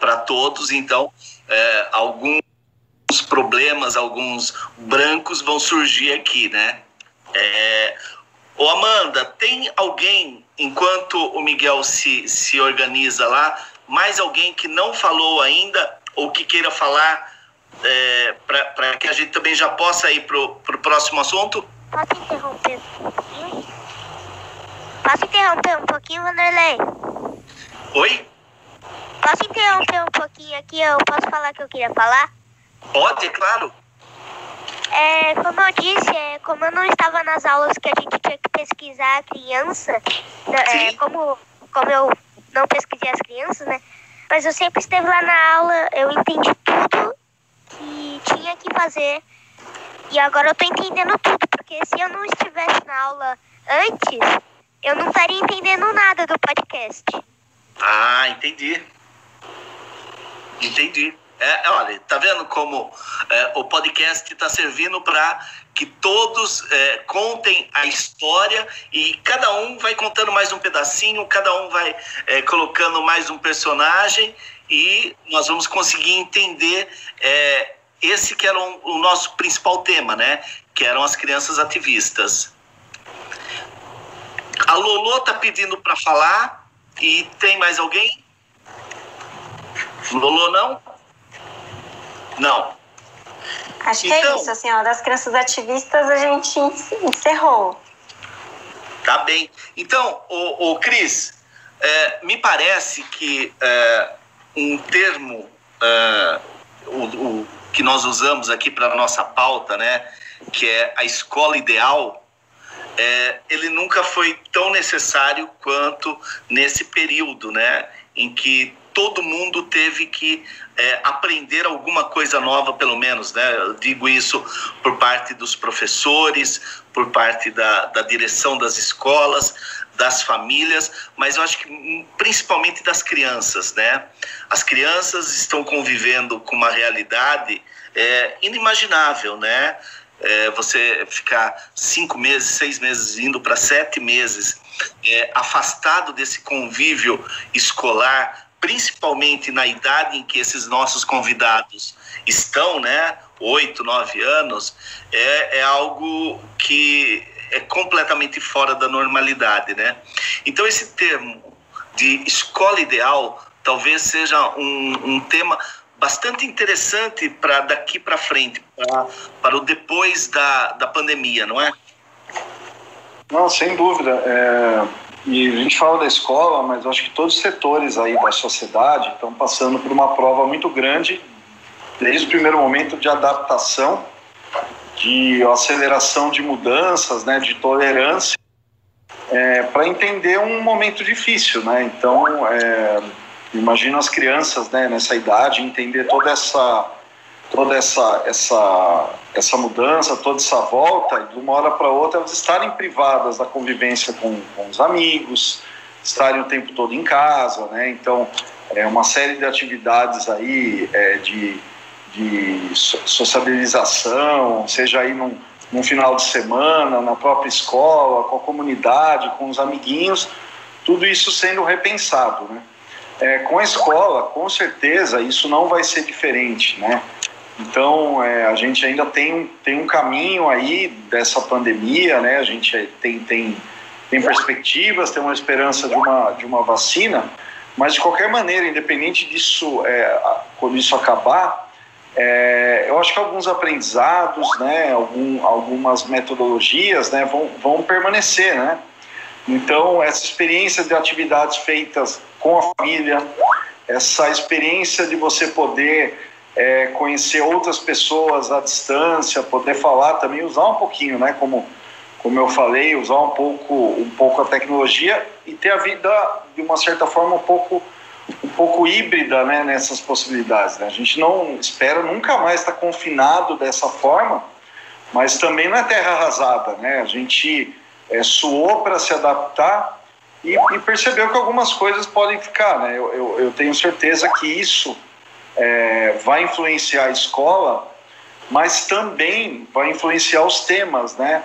para todos. Então, é, alguns problemas, alguns brancos vão surgir aqui, né? Ô Amanda, tem alguém, enquanto o Miguel se, se organiza lá, mais alguém que não falou ainda ou que queira falar é, para que a gente também já possa ir pro, pro próximo assunto? Posso interromper um pouquinho? Posso interromper um pouquinho, Vanderlei? Oi? Posso interromper um pouquinho aqui? Eu posso falar o que eu queria falar? Pode, é claro. É, como eu disse, é, como eu não estava nas aulas que a gente tinha que pesquisar a criança, né, é, como, como eu não pesquisei as crianças, né? Mas eu sempre esteve lá na aula, eu entendi tudo que tinha que fazer. E agora eu tô entendendo tudo, porque se eu não estivesse na aula antes, eu não estaria entendendo nada do podcast. Ah, entendi. Entendi. É, é, olha, tá vendo como é, o podcast está servindo para que todos é, contem a história e cada um vai contando mais um pedacinho, cada um vai é, colocando mais um personagem e nós vamos conseguir entender é, esse que era o, o nosso principal tema, né? Que eram as crianças ativistas. A Lolo tá pedindo para falar e tem mais alguém? Lolo não? Não. Acho que é Então- isso, assim, ó, das crianças ativistas a gente encerrou. Tá bem. Então, o, o Cris, é, me parece que é, um termo é, o, o que nós usamos aqui para nossa pauta, né, que é a escola ideal, é, ele nunca foi tão necessário quanto nesse período, né, em que todo mundo teve que é, aprender alguma coisa nova, pelo menos, né? Eu digo isso por parte dos professores, por parte da, da direção das escolas, das famílias, mas eu acho que hum, principalmente das crianças, né? As crianças estão convivendo com uma realidade é, inimaginável, né? É, você ficar cinco meses, seis meses, indo para sete meses, é, afastado desse convívio escolar, principalmente na idade em que esses nossos convidados estão, né? Oito, nove anos, é, é algo que é completamente fora da normalidade, né? Então esse termo de escola ideal talvez seja um, um tema bastante interessante para daqui para frente, para o depois da, da pandemia, não é? Não, sem dúvida. É, e a gente fala da escola, mas acho que todos os setores aí da sociedade estão passando por uma prova muito grande, desde o primeiro momento de adaptação, de aceleração de mudanças, né, de tolerância, é, para entender um momento difícil, né? Então, é, imagina as crianças, né, nessa idade entender toda essa toda essa essa essa mudança, toda essa volta, e de uma hora para outra elas estarem privadas da convivência com, com os amigos, estarem o tempo todo em casa, né? Então, é uma série de atividades aí é, de, de so- sociabilização, seja aí num, num final de semana, na própria escola, com a comunidade, com os amiguinhos, tudo isso sendo repensado, né? É, com a escola, com certeza, isso não vai ser diferente, né? Então, é, a gente ainda tem, tem um caminho aí dessa pandemia, né? A gente tem, tem, tem perspectivas, tem uma esperança de uma, de uma vacina, mas de qualquer maneira, independente disso, é, quando isso acabar, é, eu acho que alguns aprendizados, né, algum, algumas metodologias né, vão, vão permanecer, né? Então, essa experiência de atividades feitas com a família, essa experiência de você poder é, conhecer outras pessoas à distância, poder falar também, usar um pouquinho, né? Como, como eu falei, usar um pouco, um pouco a tecnologia e ter a vida de uma certa forma um pouco, um pouco híbrida, né? Nessas possibilidades. Né? A gente não espera nunca mais estar confinado dessa forma, mas também não é terra arrasada, né? A gente é, suou para se adaptar e, e, percebeu que algumas coisas podem ficar. Né? Eu, eu, eu tenho certeza que isso é, vai influenciar a escola, mas também vai influenciar os temas, né?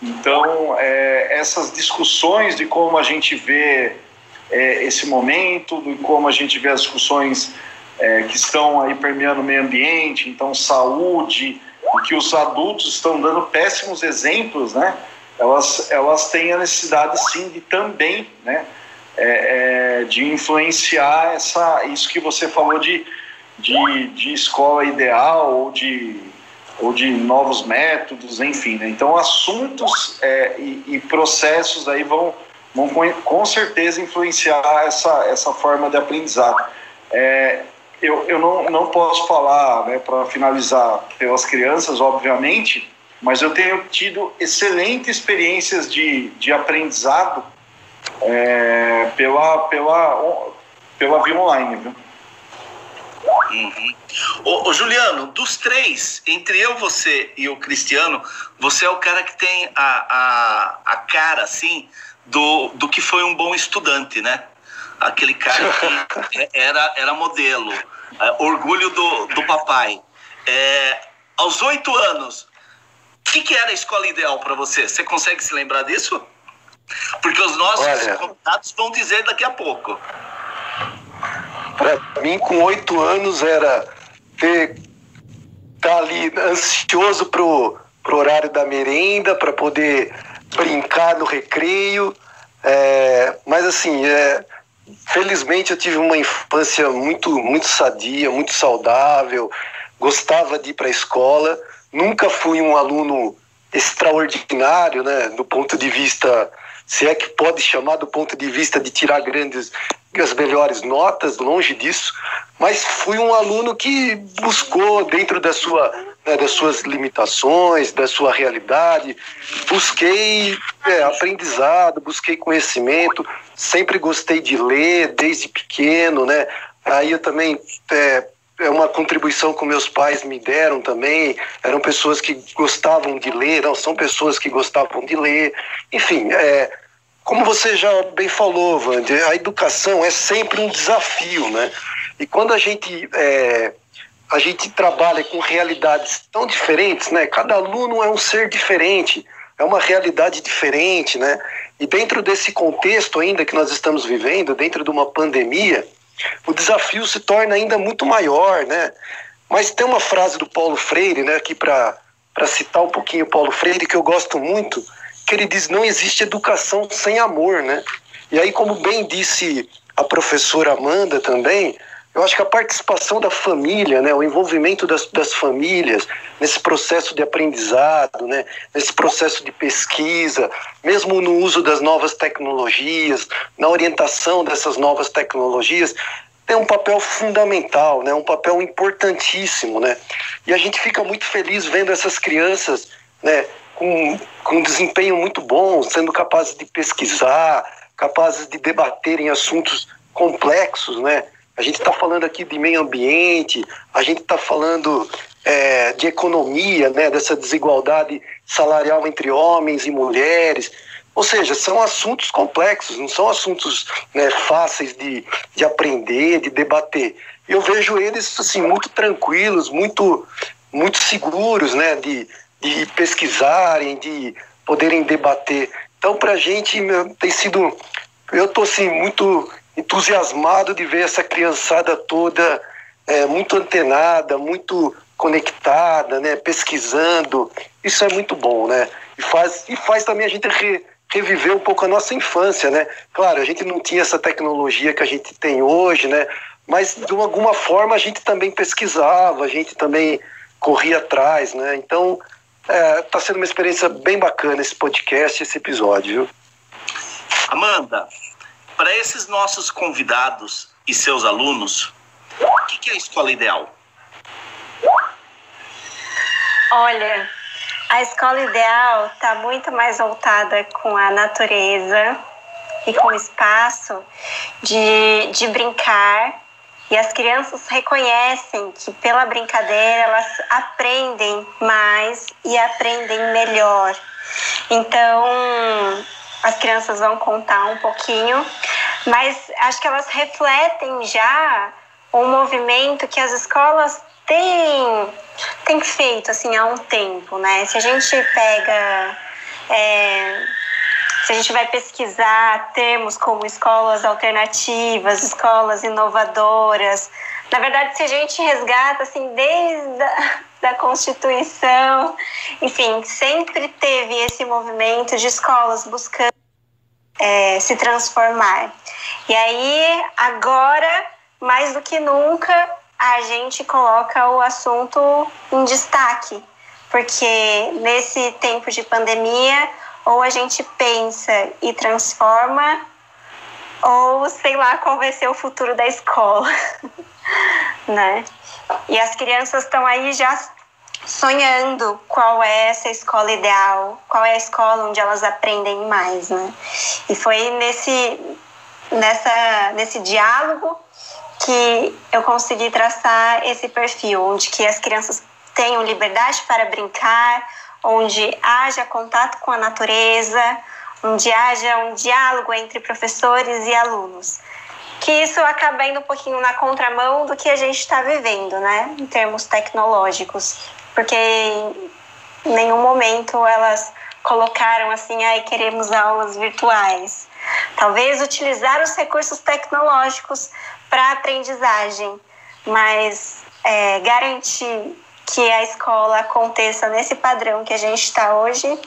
Então, é, essas discussões de como a gente vê é, esse momento, de como a gente vê as discussões é, que estão aí permeando o meio ambiente, então saúde, e que os adultos estão dando péssimos exemplos, né? elas, elas têm a necessidade sim de também, né, é, é, de influenciar essa, isso que você falou de, de, de escola ideal ou de, ou de novos métodos, enfim. Né? Então, assuntos é, e, e, processos aí vão, vão com, certeza influenciar essa, essa forma de aprendizado. É, eu, eu não, não posso falar, né, para finalizar, pelas crianças, obviamente, mas eu tenho tido excelentes experiências de, de aprendizado é, pela, pela, pela via online. Viu? Uhum. Ô, ô, Juliano, dos três, entre eu, você e o Cristiano, você é o cara que tem a, a, a cara, assim, do, do que foi um bom estudante, né? Aquele cara que é, era, era modelo, é, orgulho do, do papai. É, aos oito anos, o que, que era a escola ideal para você? Você consegue se lembrar disso? Porque os nossos Olha, convidados vão dizer daqui a pouco. Para mim, com oito anos, era ter tá ali ansioso pro, pro horário da merenda, para poder brincar no recreio. É, mas assim, é, felizmente eu tive uma infância muito, muito sadia, muito saudável, gostava de ir para a escola nunca fui um aluno extraordinário, né, do ponto de vista, se é que pode chamar do ponto de vista de tirar grandes, as melhores notas, longe disso, mas fui um aluno que buscou dentro da sua, né, das suas limitações, da sua realidade, busquei é, aprendizado, busquei conhecimento, sempre gostei de ler desde pequeno, né, aí eu também é, é uma contribuição que meus pais me deram também. Eram pessoas que gostavam de ler, não são pessoas que gostavam de ler. Enfim, é, como você já bem falou, Wandy, a educação é sempre um desafio, né? E quando a gente é, a gente trabalha com realidades tão diferentes, né? Cada aluno é um ser diferente, é uma realidade diferente, né? E dentro desse contexto ainda que nós estamos vivendo, dentro de uma pandemia, o desafio se torna ainda muito maior, né? Mas tem uma frase do Paulo Freire, né, aqui para citar um pouquinho o Paulo Freire, que eu gosto muito, que ele diz: não existe educação sem amor, né? E aí, como bem disse a professora Amanda também, eu acho que a participação da família, né, o envolvimento das, das famílias nesse processo de aprendizado, né, nesse processo de pesquisa, mesmo no uso das novas tecnologias, na orientação dessas novas tecnologias, tem um papel fundamental, né, um papel importantíssimo, né. E a gente fica muito feliz vendo essas crianças, né, com, com um desempenho muito bom, sendo capazes de pesquisar, capazes de debaterem assuntos complexos, né a gente está falando aqui de meio ambiente, a gente está falando é, de economia, né, dessa desigualdade salarial entre homens e mulheres. Ou seja, são assuntos complexos, não são assuntos né, fáceis de, de aprender, de debater. Eu vejo eles assim muito tranquilos, muito muito seguros, né, de, de pesquisarem, de poderem debater. Então, para a gente tem sido, eu estou assim muito entusiasmado de ver essa criançada toda é, muito antenada, muito conectada, né, pesquisando. Isso é muito bom, né? E faz, e faz também a gente re, reviver um pouco a nossa infância, né? Claro, a gente não tinha essa tecnologia que a gente tem hoje, né? Mas de alguma forma a gente também pesquisava, a gente também corria atrás, né? Então está é, sendo uma experiência bem bacana esse podcast, esse episódio. Amanda, para esses nossos convidados e seus alunos, o que, que é a escola ideal? Olha, a escola ideal está muito mais voltada com a natureza e com o espaço de, de brincar. E as crianças reconhecem que pela brincadeira elas aprendem mais e aprendem melhor. Então, as crianças vão contar um pouquinho, mas acho que elas refletem já um movimento que as escolas têm, têm feito assim há um tempo, né? Se a gente pega é, se a gente vai pesquisar termos como escolas alternativas, escolas inovadoras, na verdade, se a gente resgata assim desde a da Constituição, enfim, sempre teve esse movimento de escolas buscando é, se transformar. E aí, agora, mais do que nunca, a gente coloca o assunto em destaque, porque nesse tempo de pandemia, ou a gente pensa e transforma, ou sei lá qual vai ser o futuro da escola, né? E as crianças estão aí já sonhando qual é essa escola ideal, qual é a escola onde elas aprendem mais, né? E foi nesse nessa nesse diálogo que eu consegui traçar esse perfil, onde que as crianças tenham liberdade para brincar, onde haja contato com a natureza, onde haja um diálogo entre professores e alunos. Que isso acaba indo um pouquinho na contramão do que a gente está vivendo, né, em termos tecnológicos, porque em nenhum momento elas colocaram assim, ai, queremos aulas virtuais. Talvez utilizar os recursos tecnológicos para aprendizagem, mas é, garantir que a escola aconteça nesse padrão que a gente está hoje,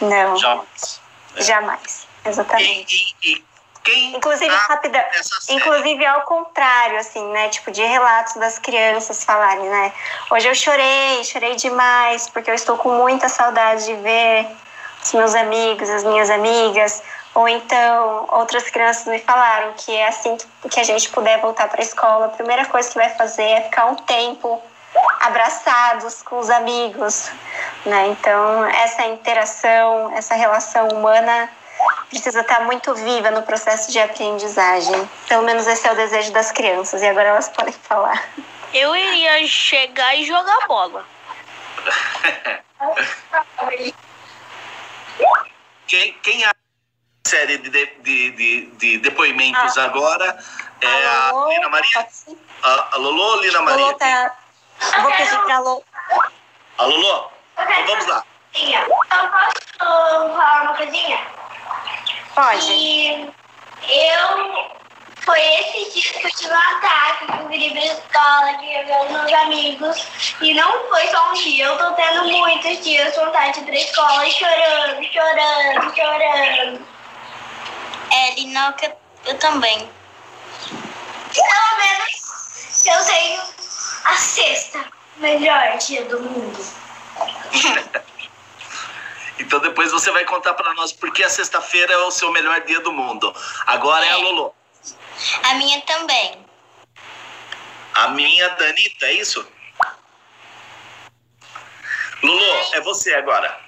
não. Jamais. É. Jamais, exatamente. E, e, quem inclusive, rápida, inclusive ao contrário, assim, né? Tipo, de relatos das crianças falarem, né? Hoje eu chorei, chorei demais, porque eu estou com muita saudade de ver os meus amigos, as minhas amigas. Ou então, outras crianças me falaram que é assim que a gente puder voltar para a escola, a primeira coisa que vai fazer é ficar um tempo abraçados com os amigos, né? Então, essa interação, essa relação humana precisa estar muito viva no processo de aprendizagem. Pelo menos esse é o desejo das crianças e agora elas podem falar. Eu iria chegar e jogar bola. quem, quem a série de, de, de, de depoimentos ah, agora é a, Lolo, a Lina Maria? A, a Lolo Lina Maria? Lolo tá, eu vou pedir pra Lolo. A Lolo? Então vamos lá. Eu posso falar uma coisinha? Pode. E eu. Foi esse dia que eu tive um ataque, que eu queria ir pra escola, que eu os meus amigos. E não foi só um dia, eu tô tendo muitos dias vontade de ir pra escola chorando, chorando, chorando. É, Lina, eu, eu também. Pelo menos eu tenho a sexta melhor dia do mundo. então depois você vai contar para nós por que a sexta-feira é o seu melhor dia do mundo. Agora é, é a Lolo. A minha também. A minha, Danita, é isso? Lulu, é você agora.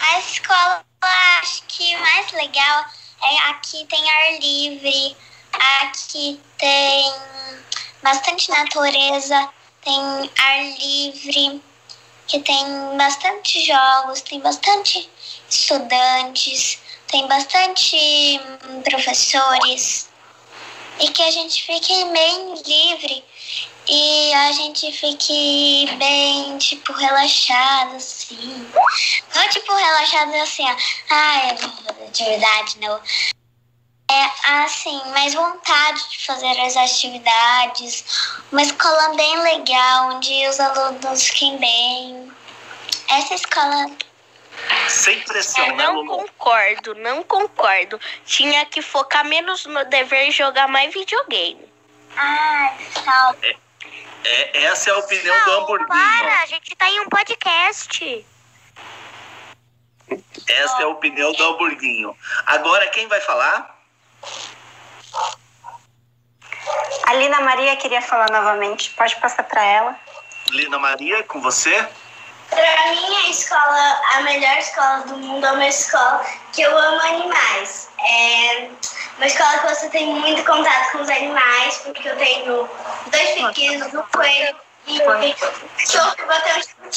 A escola, acho que mais legal é aqui tem ar livre, aqui tem bastante natureza, tem ar livre, que tem bastante jogos, tem bastante estudantes, tem bastante hum, professores e que a gente fique bem livre e a gente fique bem, tipo, relaxado, assim. Não tipo relaxado assim, ó, ai, de verdade, não. É, assim, mais vontade de fazer as atividades, uma escola bem legal, onde os alunos fiquem bem. Essa escola sem pressão, eu né, não Lulu? concordo, não concordo. Tinha que focar menos no dever e jogar mais videogame. Ah, tal. É, é, essa é a opinião do hamburguinho. Para, a gente tá em um podcast. Essa é a opinião do hamburguinho. Agora quem vai falar? A Lina Maria queria falar novamente. Pode passar para ela. Lina Maria, com você? Pra mim, a escola, a melhor escola do mundo é uma escola que eu amo animais. É uma escola que você tem muito contato com os animais, porque eu tenho dois pequenos, um coelho e um cachorro que bateu um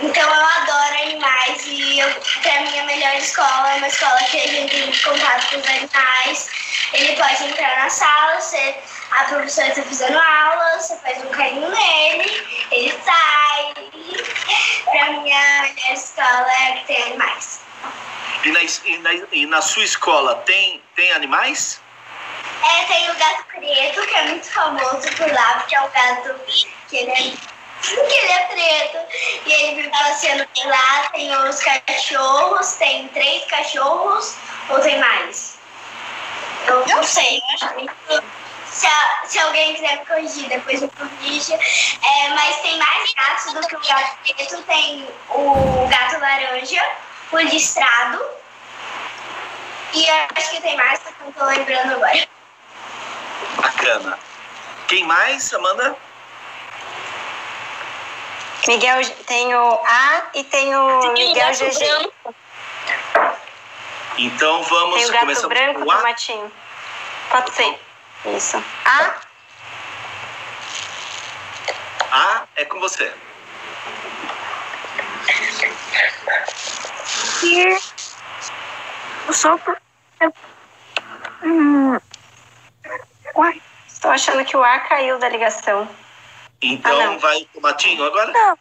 Então eu adoro animais e eu, pra mim a melhor escola é uma escola que a gente tem contato com os animais. Ele pode entrar na sala, você, a professora está fazendo aula, você faz um carinho nele, ele sai. Pra mim a melhor escola é a que tem animais. E na, e na, e na sua escola tem, tem animais? É, tem o gato preto, que é muito famoso por lá, porque é um gato que ele é que ele é preto e ele vive passeando por lá. Tem os cachorros, tem três cachorros ou tem mais? Eu não sei, eu acho que se, a, se alguém quiser me corrigir, depois me corrija. É, mas tem mais gatos do que o gato preto. Tem o gato laranja, o listrado. E acho que tem mais, que eu não tô lembrando agora. Bacana. Quem mais, Amanda? Miguel tem o A e tem o Miguel GG. Então vamos Tem o gato começar branco, com o A. tomatinho. Pode ser. Isso. A, A é com você. E só por. Hum, uai, Estou achando que o A caiu da ligação. Então Ah, vai o Tomatinho agora? não,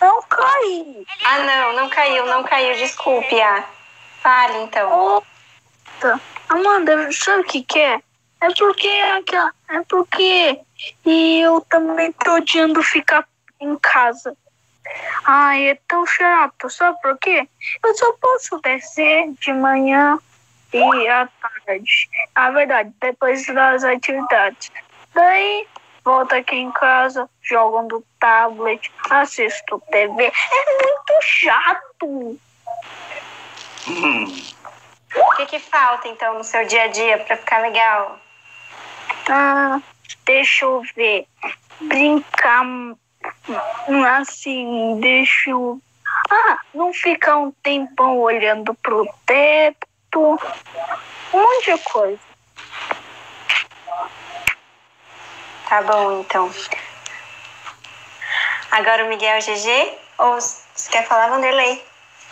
não cai. Ah, não, não caiu, não caiu. Desculpe, A. Fale, então. Tá. Amanda, sabe o que que é? É porque aquela- é porque eu também tô odiando ficar em casa. Ai, é tão chato, sabe por quê? Eu só posso descer de manhã e à tarde. Na verdade, depois das atividades. Daí, volto aqui em casa, jogo no tablet, assisto TV. É muito chato. Hum, O que, que falta, então, no seu dia a dia para ficar legal? Ah, deixa eu ver. Brincar hum, assim, deixa eu. Ah, não ficar um tempão olhando pro teto. Um monte de coisa. Tá bom, então. Agora o Miguel GG? Ou você quer falar, Vanderlei?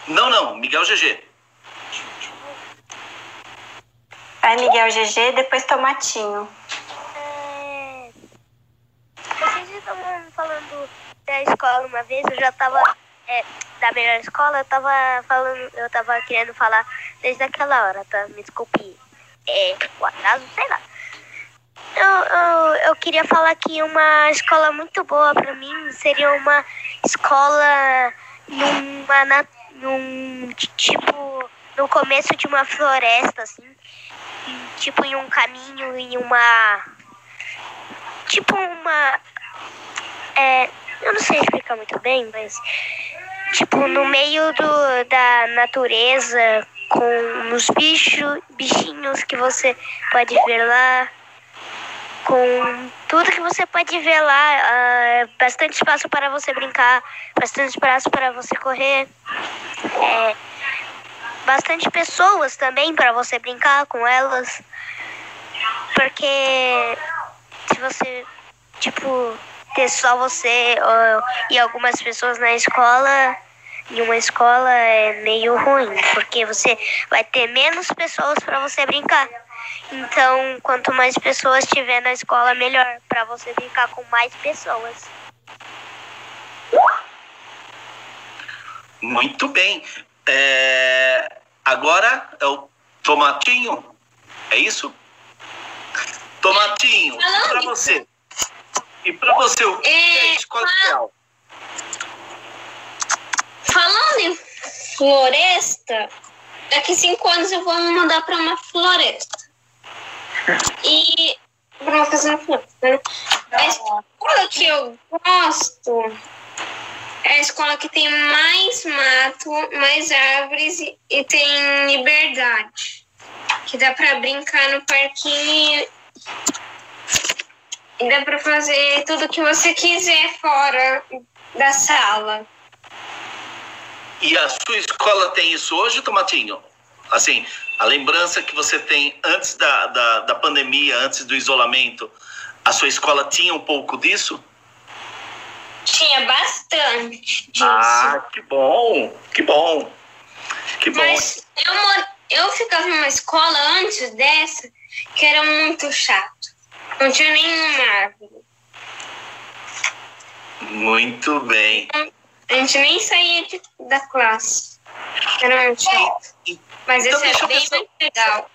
Não, não, Miguel GG. Vai, Miguel GG, depois Tomatinho. É... Vocês estavam falando da escola uma vez, eu já tava. é, da melhor escola, eu tava falando, eu tava querendo falar desde aquela hora, tá? Me desculpe. É, o atraso, sei lá. Eu, eu, eu queria falar que uma escola muito boa pra mim seria uma escola numa, num tipo no começo de uma floresta assim. Tipo em um caminho em uma tipo uma é, eu não sei explicar muito bem mas tipo no meio do, da natureza com os bichos bichinhos que você pode ver lá com tudo que você pode ver lá, ah, bastante espaço para você brincar, bastante espaço para você correr, é, bastante pessoas também para você brincar com elas, porque se você, tipo, ter só você e algumas pessoas na escola, em uma escola é meio ruim, porque você vai ter menos pessoas para você brincar. Então, quanto mais pessoas tiver na escola, melhor para você brincar com mais pessoas. Muito bem. É, Agora é o Tomatinho. É isso? Tomatinho, e para você? E para você, o que é, é escola ideal? Falando em floresta, daqui cinco anos eu vou me mudar para uma floresta. E uma casa na floresta, né? A escola que eu gosto é a escola que tem mais mato, mais árvores e, e tem liberdade. Que dá para brincar no parquinho e dá para fazer tudo que você quiser fora da sala. E a sua escola tem isso hoje, Tomatinho? Assim, a lembrança que você tem antes da, da, da pandemia, antes do isolamento, a sua escola tinha um pouco disso? Tinha bastante disso. Ah, que bom, que bom. Que bom. Mas eu, eu ficava em uma escola antes dessa que era muito chato. Não tinha nenhuma árvore. Muito bem. A gente nem saía de, da classe. Era muito chato. Mas então, esse é bem mais legal.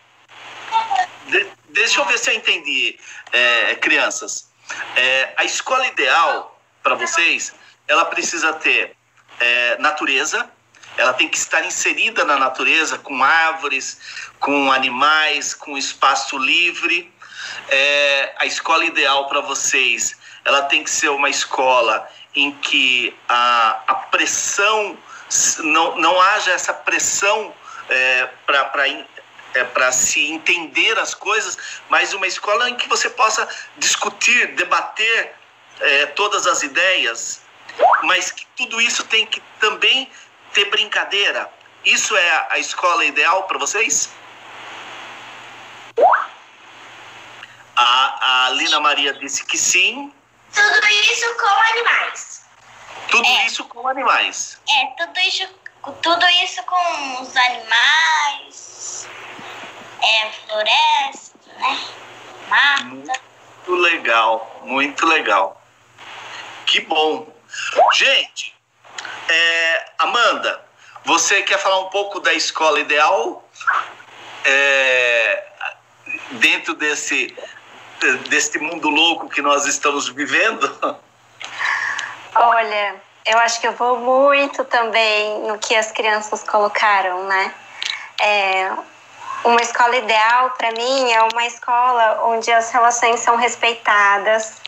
De, deixa eu ver se eu entendi, é, crianças. É, a escola ideal para vocês, ela precisa ter é, natureza, ela tem que estar inserida na natureza, com árvores, com animais, com espaço livre. É, a escola ideal para vocês, ela tem que ser uma escola em que a, a pressão, não, não haja essa pressão é, para é, para se entender as coisas, mas uma escola em que você possa discutir, debater é, todas as ideias, mas que tudo isso tem que também ter brincadeira. Isso é a escola ideal para vocês? A, a Lina Maria disse que sim. Tudo isso com animais. Tudo é. isso com animais. É, tudo isso, tudo isso com os animais, é, floresta, né? Mata. Muito legal, muito legal. Que bom. Gente, é, Amanda, você quer falar um pouco da escola ideal? É, dentro desse, desse mundo louco que nós estamos vivendo? Olha, eu acho que eu vou muito também no que as crianças colocaram, né? É, uma escola ideal para mim é uma escola onde as relações são respeitadas,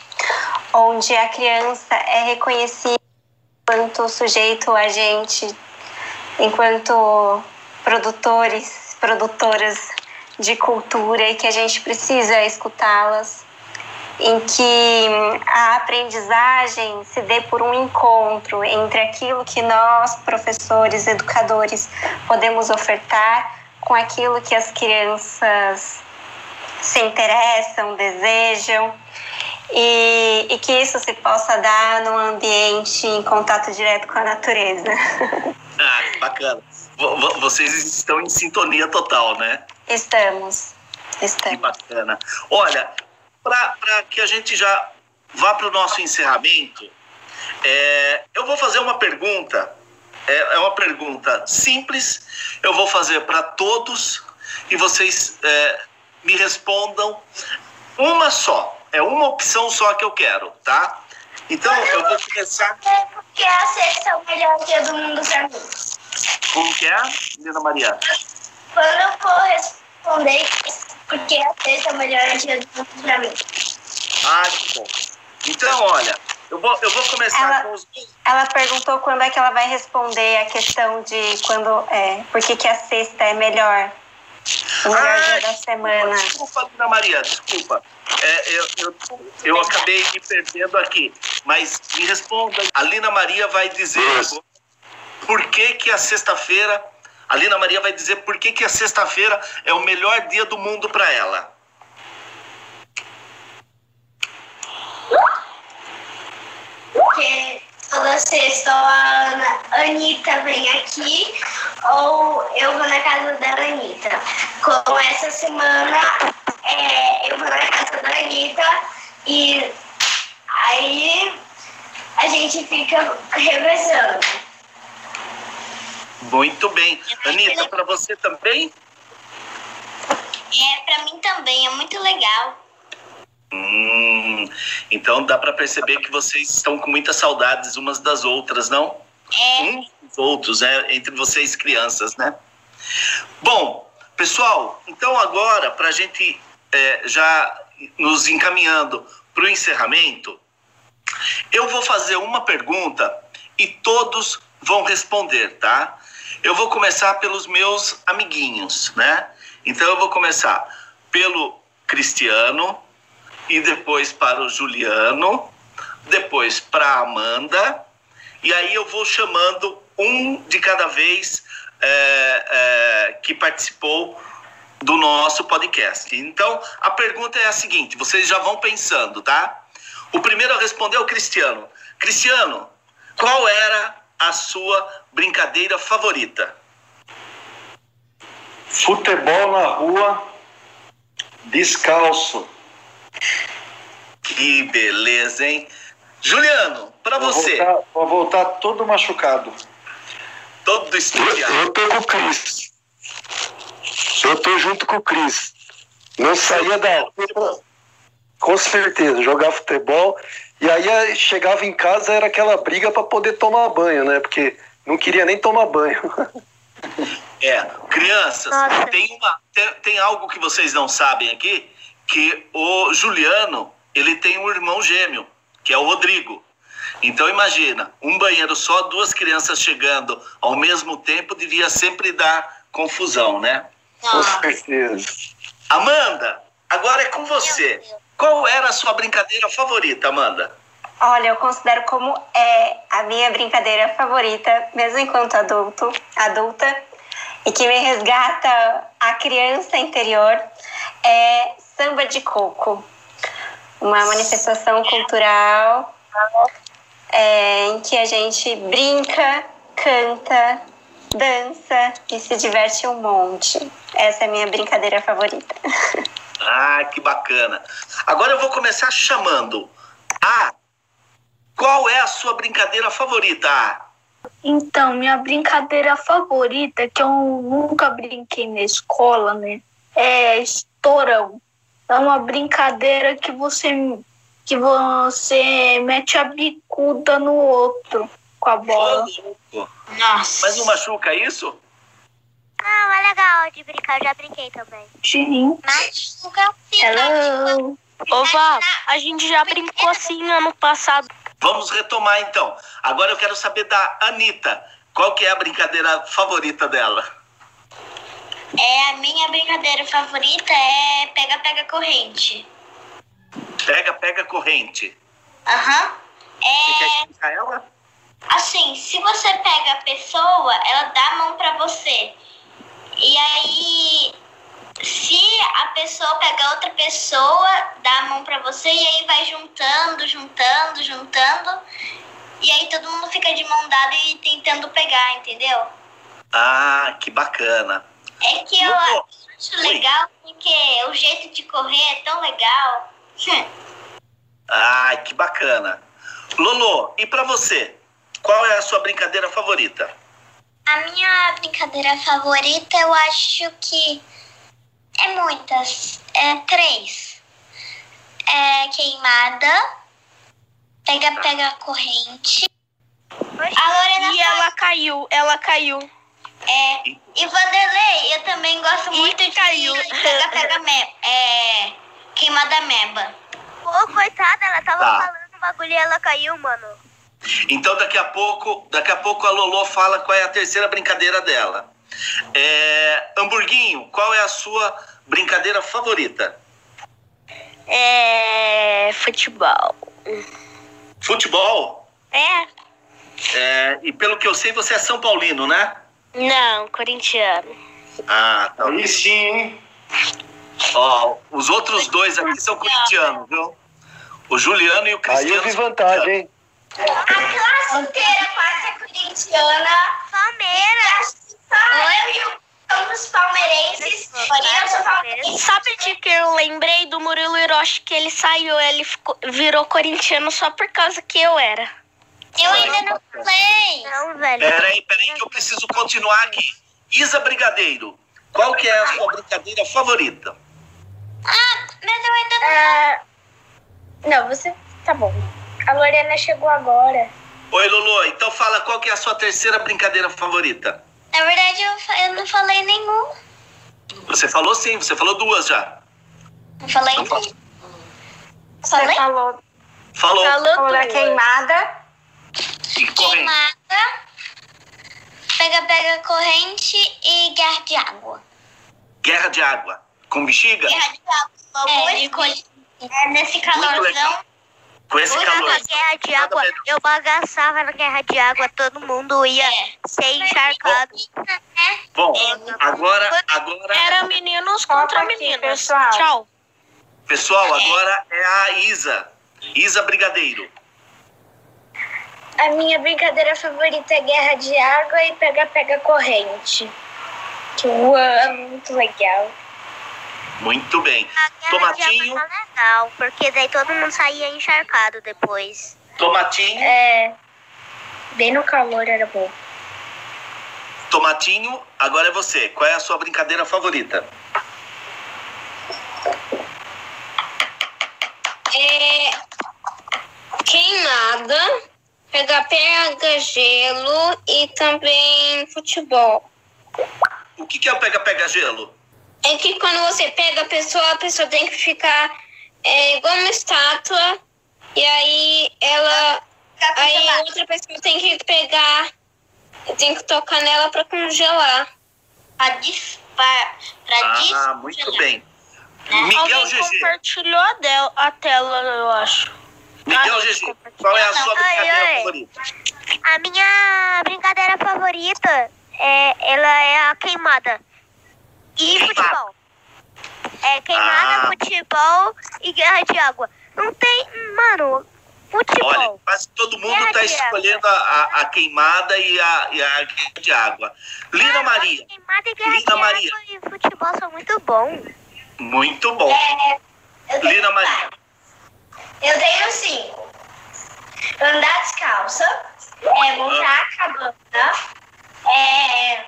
onde a criança é reconhecida enquanto sujeito agente, enquanto produtores, produtoras de cultura e que a gente precisa escutá-las, em que a aprendizagem se dê por um encontro entre aquilo que nós, professores, educadores, podemos ofertar com aquilo que as crianças se interessam, desejam e, e, que isso se possa dar num ambiente em contato direto com a natureza. Ah, bacana. Vocês estão em sintonia total, né? Estamos. Estamos. Que bacana. Olha, para que a gente já vá para o nosso encerramento, é, eu vou fazer uma pergunta. É, é uma pergunta simples. Eu vou fazer para todos e vocês é, me respondam uma só. É uma opção só que eu quero, tá? Então eu vou começar. Porque a sexta é o melhor dia do mundo para mim. Como que é, Lina Maria? Quando eu for responder, porque a sexta é o melhor dia do mundo para mim. Ah, que bom. Então, olha, eu vou, eu vou começar ela, com os. Ela perguntou quando é que ela vai responder a questão de quando. É, por que, que a sexta é melhor. O melhor ah, dia da semana. Desculpa, Ana Maria, desculpa. É, eu, eu, eu, acabei me perdendo aqui. Mas me responda. A Lina Maria vai dizer por que, que a sexta-feira. A Lina Maria vai dizer por que, que a sexta-feira é o melhor dia do mundo para ela. Porque toda sexta a Anitta vem aqui ou eu vou na casa da Anitta. Com essa semana é, eu vou na casa da Anitta e aí a gente fica revezando. Muito bem. Anitta, para você também? É, pra mim também, é muito legal. Hum, então dá para perceber que vocês estão com muitas saudades umas das outras, não? É. Uns dos outros, né? Entre vocês crianças, né? Bom, pessoal, então agora, para a gente é, já nos encaminhando para o encerramento, eu vou fazer uma pergunta e todos vão responder, tá? Eu vou começar pelos meus amiguinhos, né? Então eu vou começar pelo Cristiano e depois para o Juliano, depois para a Amanda, e aí eu vou chamando um de cada vez é, é, que participou do nosso podcast. Então, a pergunta é a seguinte: vocês já vão pensando, tá? O primeiro a responder é o Cristiano. Cristiano, qual era a sua brincadeira favorita? Futebol na rua, descalço. Que beleza, hein? Juliano, para você. Voltar, vou voltar todo machucado. Todo estudiado. Eu tô com o Cris. Eu tô junto com o Cris. Não saía da rua. Com certeza, jogar futebol. E aí chegava em casa, era aquela briga para poder tomar banho, né? Porque não queria nem tomar banho. É, crianças, tem, uma, tem, tem algo que vocês não sabem aqui, que o Juliano, ele tem um irmão gêmeo, que é o Rodrigo. Então imagina, um banheiro só, duas crianças chegando ao mesmo tempo, devia sempre dar confusão, né? Com certeza. Amanda, agora é com você. Qual era a sua brincadeira favorita, Amanda? Olha, eu considero como é a minha brincadeira favorita, mesmo enquanto adulto, adulta, e que me resgata a criança interior, é samba de coco. Uma manifestação cultural é, em que a gente brinca, canta, dança e se diverte um monte. Essa é a minha brincadeira favorita. Ah, que bacana. Agora eu vou começar chamando a. Qual é a sua brincadeira favorita? A? Então, minha brincadeira favorita, que eu nunca brinquei na escola, né? É estourão. É uma brincadeira que você que você mete a bicuda no outro com a bola. Nossa. Mas não machuca isso? Não, é legal de brincar, eu já brinquei também. Sim. Machuca Hello. Ô, Vá, a gente já brincou assim ano passado. Vamos retomar então. Agora eu quero saber da Anitta. Qual que é a brincadeira favorita dela? É, a minha brincadeira favorita é pega-pega corrente. Pega, pega corrente. Aham. Você quer É, explicar ela? Assim, se você pega a pessoa, ela dá a mão pra você. E aí, se a pessoa pega outra pessoa, dá a mão pra você e aí vai juntando, juntando, juntando. E aí todo mundo fica de mão dada e tentando pegar, entendeu? Ah, que bacana. É que eu acho legal porque o jeito de correr é tão legal. Ah, que bacana. Lolo, e pra você? Qual é a sua brincadeira favorita? A minha brincadeira favorita, eu acho que é muitas. É três. É queimada, pega-pega corrente. A Lorena E ela caiu, ela caiu. É. E Vanderlei, eu também gosto muito de caiu. pega-pega me- é, queimada meba. Pô, coitada, ela tava Tá. falando o bagulho e ela caiu, mano. Então daqui a pouco, daqui a pouco a Lolo fala qual é a terceira brincadeira dela. É, Hamburguinho, qual é a sua brincadeira favorita? É. futebol. Futebol? É? É, e pelo que eu sei, você é São Paulino, né? Não, corintiano. Ah, tá. Aí sim, hein? Ó, os outros dois aqui são corintianos, viu? O Juliano e o Aí Cristiano. eu vi vantagem, hein? A classe inteira quase é corintiana. Palmeiras! Só eu e o somos palmeirenses. Eu sou palmeirense. Sabe de que eu lembrei do Murilo Hiroshi que ele saiu, ele ficou- virou corintiano só por causa que eu era. Eu ainda não falei. Não, velho. Peraí, peraí, que eu preciso continuar aqui. Isa Brigadeiro, qual que é a sua brincadeira favorita? Ah, mas eu ainda não. Ah, não, você. Tá bom. A Lorena chegou agora. Oi, Lulu. Então fala qual que é a sua terceira brincadeira favorita. Na verdade, eu, eu não falei nenhum. Você falou sim, você falou duas já. Não falei Não nenhum. falou. Você falou, Falou. falou da queimada. E corrente. Queimada, pega-pega corrente e guerra de água. Guerra de água. Com bexiga? Guerra de água. É, escolhi. É, nesse legal. Com esse calor. Na guerra de água, eu bagaçava na guerra de água, todo mundo ia ser encharcado. Bom, agora, agora, Era meninos contra aqui, meninas. pessoal. Tchau. pessoal, agora é a Isa. Isa Brigadeiro. A minha brincadeira favorita é guerra de água e pega-pega corrente. Que eu amo, muito legal. Muito bem. Tomatinho. tá legal, porque daí todo mundo saía encharcado depois. Tomatinho. É. Bem no calor era bom. Tomatinho, agora é você. Qual é a sua brincadeira favorita? É, queimada, pega-pega, gelo e também futebol. O que, que é o pega-pega-gelo? É que quando você pega a pessoa, a pessoa tem que ficar é, igual uma estátua. E aí ela. Aí a outra pessoa tem que pegar. Tem que tocar nela pra congelar. Pra, dis, pra, pra Ah, muito bem. Miguel Alguém GG. compartilhou a, del- a tela, eu acho. Miguel GG. Qual é a sua Ai, brincadeira ai. favorita? A minha brincadeira favorita é ela é a queimada. E futebol. É queimada, Ah. futebol e guerra de água. Não tem. Mano, futebol. Olha, quase todo mundo Guerra está escolhendo a, a- a queimada e a, e a guerra de água. Lina Maria. Queimada e guerra Lina de Maria. água e futebol são muito bons. Muito bom. Lina Maria. Eu tenho cinco. Andar descalça, é, montar a cabana, é,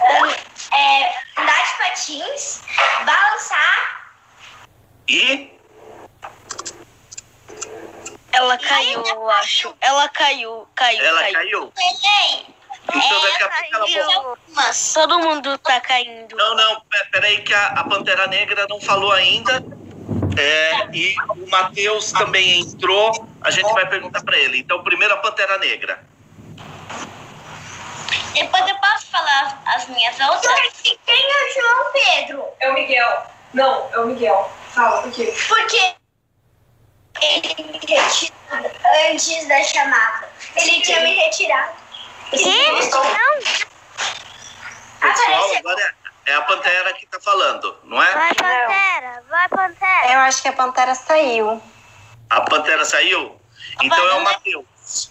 an- é, andar de patins, balançar. E Ela caiu, eu acho. Ela caiu, caiu, ela caiu. caiu? Então daqui a pouco ela volta. Mas Todo mundo tá caindo. Não, não, pe- peraí que a, a Pantera Negra não falou ainda. É, e o Matheus também entrou. A gente vai perguntar para ele. Então, primeiro a Pantera Negra. Depois eu posso falar as minhas outras? Quem é o João Pedro? É o Miguel. Não, é o Miguel. Fala, por quê? Porque ele me retirou antes da chamada. Ele tinha me retirado. Que? Não, Pessoal, agora é, é a Pantera que tá falando, não é? vai Pantera, vai Pantera. Eu acho que a Pantera saiu. A Pantera saiu? Então é o Matheus.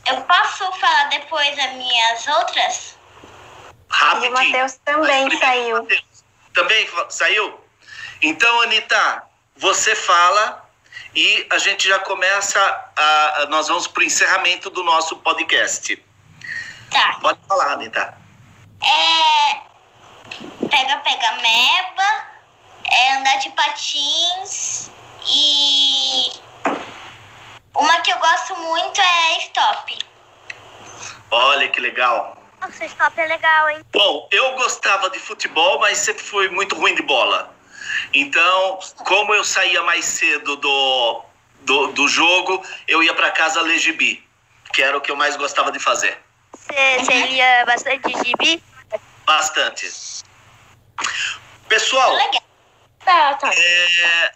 Eu posso falar depois as minhas outras? Rapidinho. E o Matheus também primeiro saiu. o Matheus. Também saiu? Então, Anitta, você fala e a gente já começa. A, a- nós vamos para o encerramento do nosso podcast. Tá. Pode falar, Anitta. É. Pega, pega meba, é andar de patins e. Uma que eu gosto muito é stop. Olha que legal. Nossa, stop é legal, hein? Bom, eu gostava de futebol, mas sempre fui muito ruim de bola. Então, como eu saía mais cedo do, do, do jogo, eu ia para casa ler gibi, que era o que eu mais gostava de fazer. Você lia bastante gibi? Bastante. Pessoal, Tá, tá. é,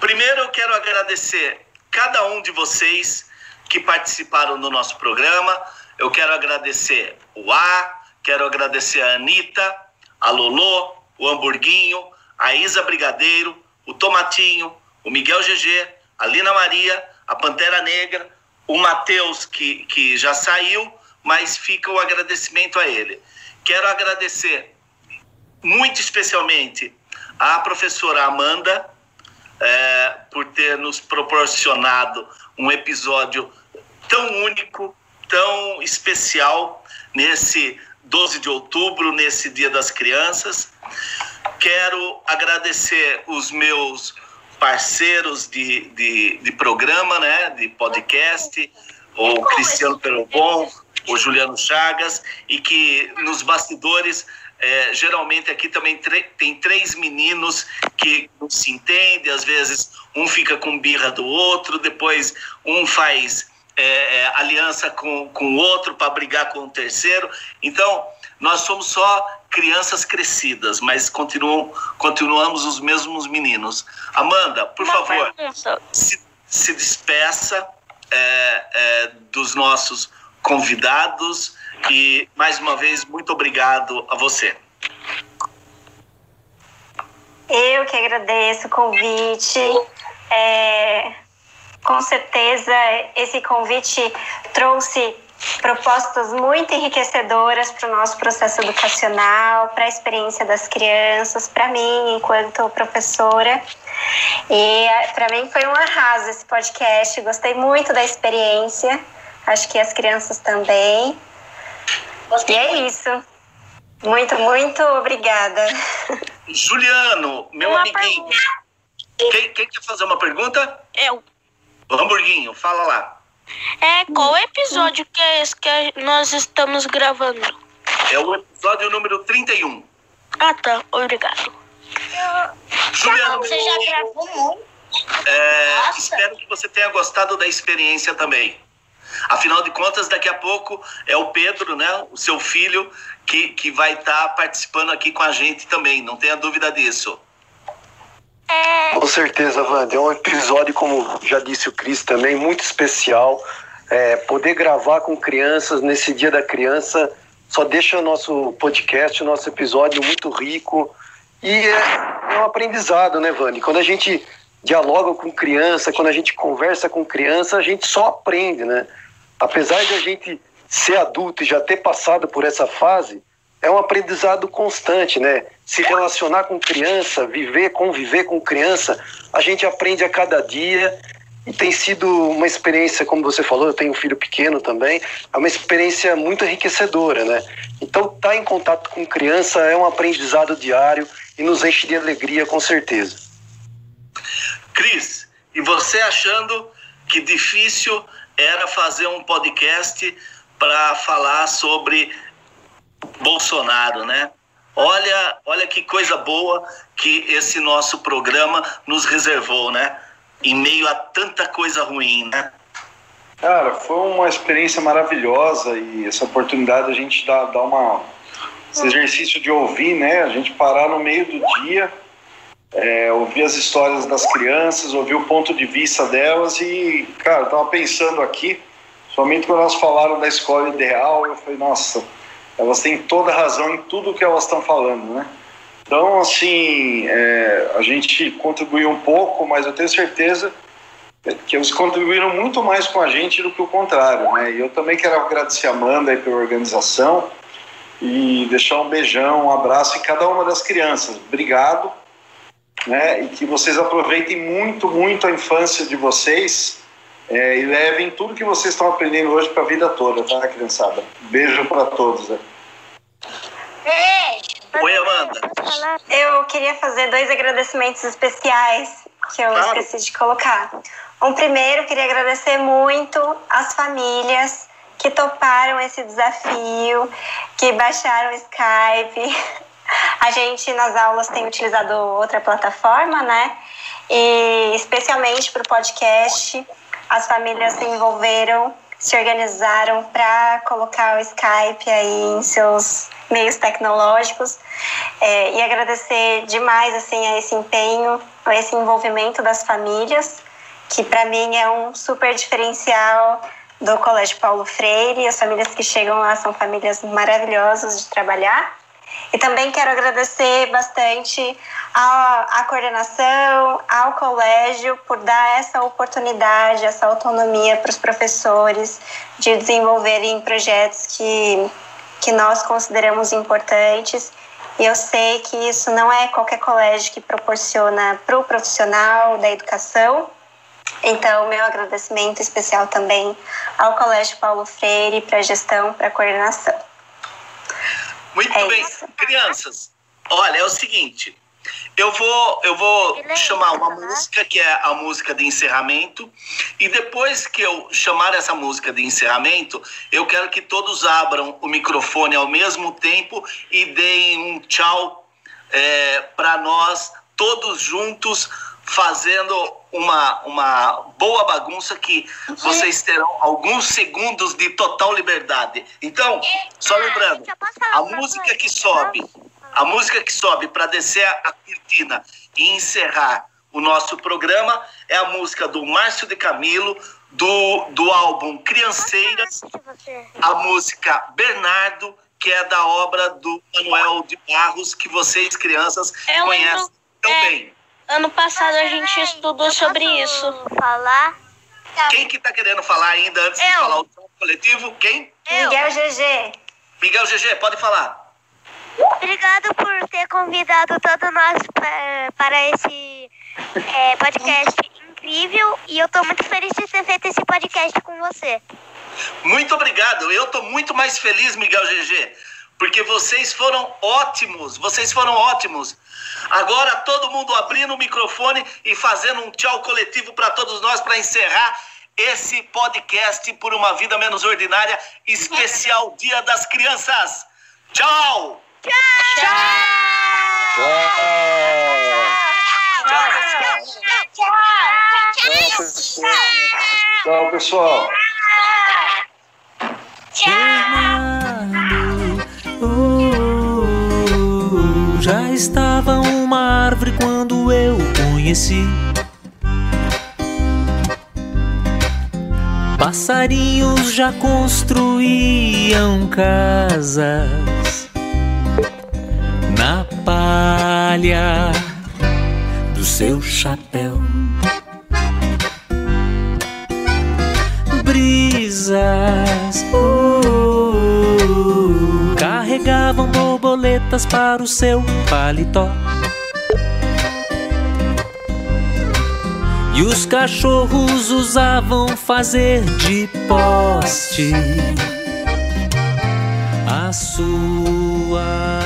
primeiro eu quero agradecer cada um de vocês que participaram do nosso programa. Eu quero agradecer o A, quero agradecer a Anitta, a Lolô, o Hamburguinho, a Isa Brigadeiro, o Tomatinho, o Miguel GG, a Lina Maria, a Pantera Negra, o Matheus, que, que já saiu, mas fica o agradecimento a ele. Quero agradecer muito especialmente à professora Amanda é, por ter nos proporcionado um episódio tão único, tão especial nesse 12 de outubro, nesse Dia das Crianças. quero agradecer os meus parceiros de, de, de programa, né, de podcast, o Cristiano Perobon, o Juliano Chagas, e que nos bastidores é, geralmente aqui também tem três meninos que não se entendem, às vezes um fica com birra do outro, depois um faz é, é, aliança com o outro para brigar com o terceiro. Então, nós somos só crianças crescidas, mas continuam, continuamos os mesmos meninos. Amanda, por Uma favor, se, se, despeça é, é, dos nossos convidados e, mais uma vez, muito obrigado a você. Eu que agradeço o convite. É, com certeza, esse convite trouxe propostas muito enriquecedoras para o nosso processo educacional, para a experiência das crianças, para mim, enquanto professora. E para mim foi um arraso esse podcast, gostei muito da experiência, acho que as crianças também. Gostei e é isso. Muito, muito obrigada. Juliano, meu uma amiguinho. Quem, quem quer fazer uma pergunta? Eu. Hamburguinho, fala lá. É, qual episódio que é esse que nós estamos gravando? É o episódio número 31. Ah, tá. Obrigado. Juliano, você já gravou muito. É, espero que você tenha gostado da experiência também. Afinal de contas, daqui a pouco é o Pedro, né, o seu filho, que, que vai estar tá participando aqui com a gente também. Não tenha dúvida disso. Com certeza, Wanda. É um episódio, como já disse o Cris também, muito especial. É, poder gravar com crianças nesse Dia da Criança só deixa o nosso podcast, o nosso episódio muito rico. E é, é um aprendizado, né, Vani? Quando a gente dialoga com criança, quando a gente conversa com criança, a gente só aprende, né? Apesar de a gente ser adulto e já ter passado por essa fase, é um aprendizado constante, né? Se relacionar com criança, viver, conviver com criança, a gente aprende a cada dia e tem sido uma experiência, como você falou, eu tenho um filho pequeno também, é uma experiência muito enriquecedora, né? Então, estar tá em contato com criança é um aprendizado diário e nos enche de alegria, com certeza. Cris, e você achando que difícil era fazer um podcast para falar sobre Bolsonaro, né? Olha, olha que coisa boa que esse nosso programa nos reservou, né? Em meio a tanta coisa ruim, né? Cara, foi uma experiência maravilhosa e essa oportunidade a gente dá, dá uma esse exercício de ouvir, né? A gente parar no meio do dia, é, ouvir as histórias das crianças, ouvir o ponto de vista delas e, cara, eu tava pensando aqui, somente quando elas falaram da escola ideal, eu falei, nossa, elas têm toda razão em tudo que elas estão falando, né? Então, assim, é, a gente contribuiu um pouco, mas eu tenho certeza que eles contribuíram muito mais com a gente do que o contrário, né? E eu também quero agradecer a Amanda aí pela organização e deixar um beijão, um abraço em cada uma das crianças. Obrigado, né? E que vocês aproveitem muito, muito a infância de vocês é, e levem tudo que vocês estão aprendendo hoje para a vida toda, tá, criançada? Beijo para todos. Né? Beijo. Oi, Amanda. Eu queria fazer dois agradecimentos especiais que eu claro. esqueci de colocar. Um primeiro, queria agradecer muito as famílias que toparam esse desafio, que baixaram o Skype. A gente nas aulas tem utilizado outra plataforma, né? E especialmente para o podcast as famílias se envolveram, se organizaram para colocar o Skype aí em seus meios tecnológicos é, e agradecer demais assim a esse empenho, a esse envolvimento das famílias, que para mim é um super diferencial do Colégio Paulo Freire. As famílias que chegam lá são famílias maravilhosas de trabalhar. E também quero agradecer bastante à, coordenação, ao colégio, por dar essa oportunidade, essa autonomia para os professores de desenvolverem projetos que, que nós consideramos importantes. E eu sei que isso não é qualquer colégio que proporciona para o profissional da educação. Então, meu agradecimento especial também ao Colégio Paulo Freire, para a gestão, para a coordenação. Muito é bem. Isso. Crianças, olha, é o seguinte. eu vou, eu vou chamar uma música que é a música de encerramento. E depois que eu chamar essa música de encerramento, eu quero que todos abram o microfone ao mesmo tempo e deem um tchau é, para nós, todos juntos, fazendo uma, uma boa bagunça que vocês terão alguns segundos de total liberdade. Então, só lembrando, a música que sobe a música que sobe para descer a cortina e encerrar o nosso programa é a música do Márcio de Camilo, do, do álbum Crianceiras, a música Bernardo, que é da obra do Manuel de Barros, que vocês, crianças, conhecem lembro, também. Ano passado a gente estudou sobre isso. Falar? Quem que tá querendo falar ainda antes de falar o som coletivo? Quem? Miguel GG. Miguel GG, pode falar. Obrigado por ter convidado todos nós pra- para esse é, podcast incrível e eu estou muito feliz de ter feito esse podcast com você. Muito obrigado. Eu tô muito mais feliz, Miguel GG, porque vocês foram ótimos. Vocês foram ótimos. Agora todo mundo abrindo o microfone e fazendo um tchau coletivo para todos nós para encerrar esse podcast por uma vida menos ordinária, especial Dia das Crianças. Tchau. Tchau, pessoal. Uh, já estava uma árvore quando eu o conheci. Passarinhos já construíam casas na palha do seu chapéu. Brisas uh, carregavam borboletas para o seu paletó. E os cachorros usavam fazer de poste a sua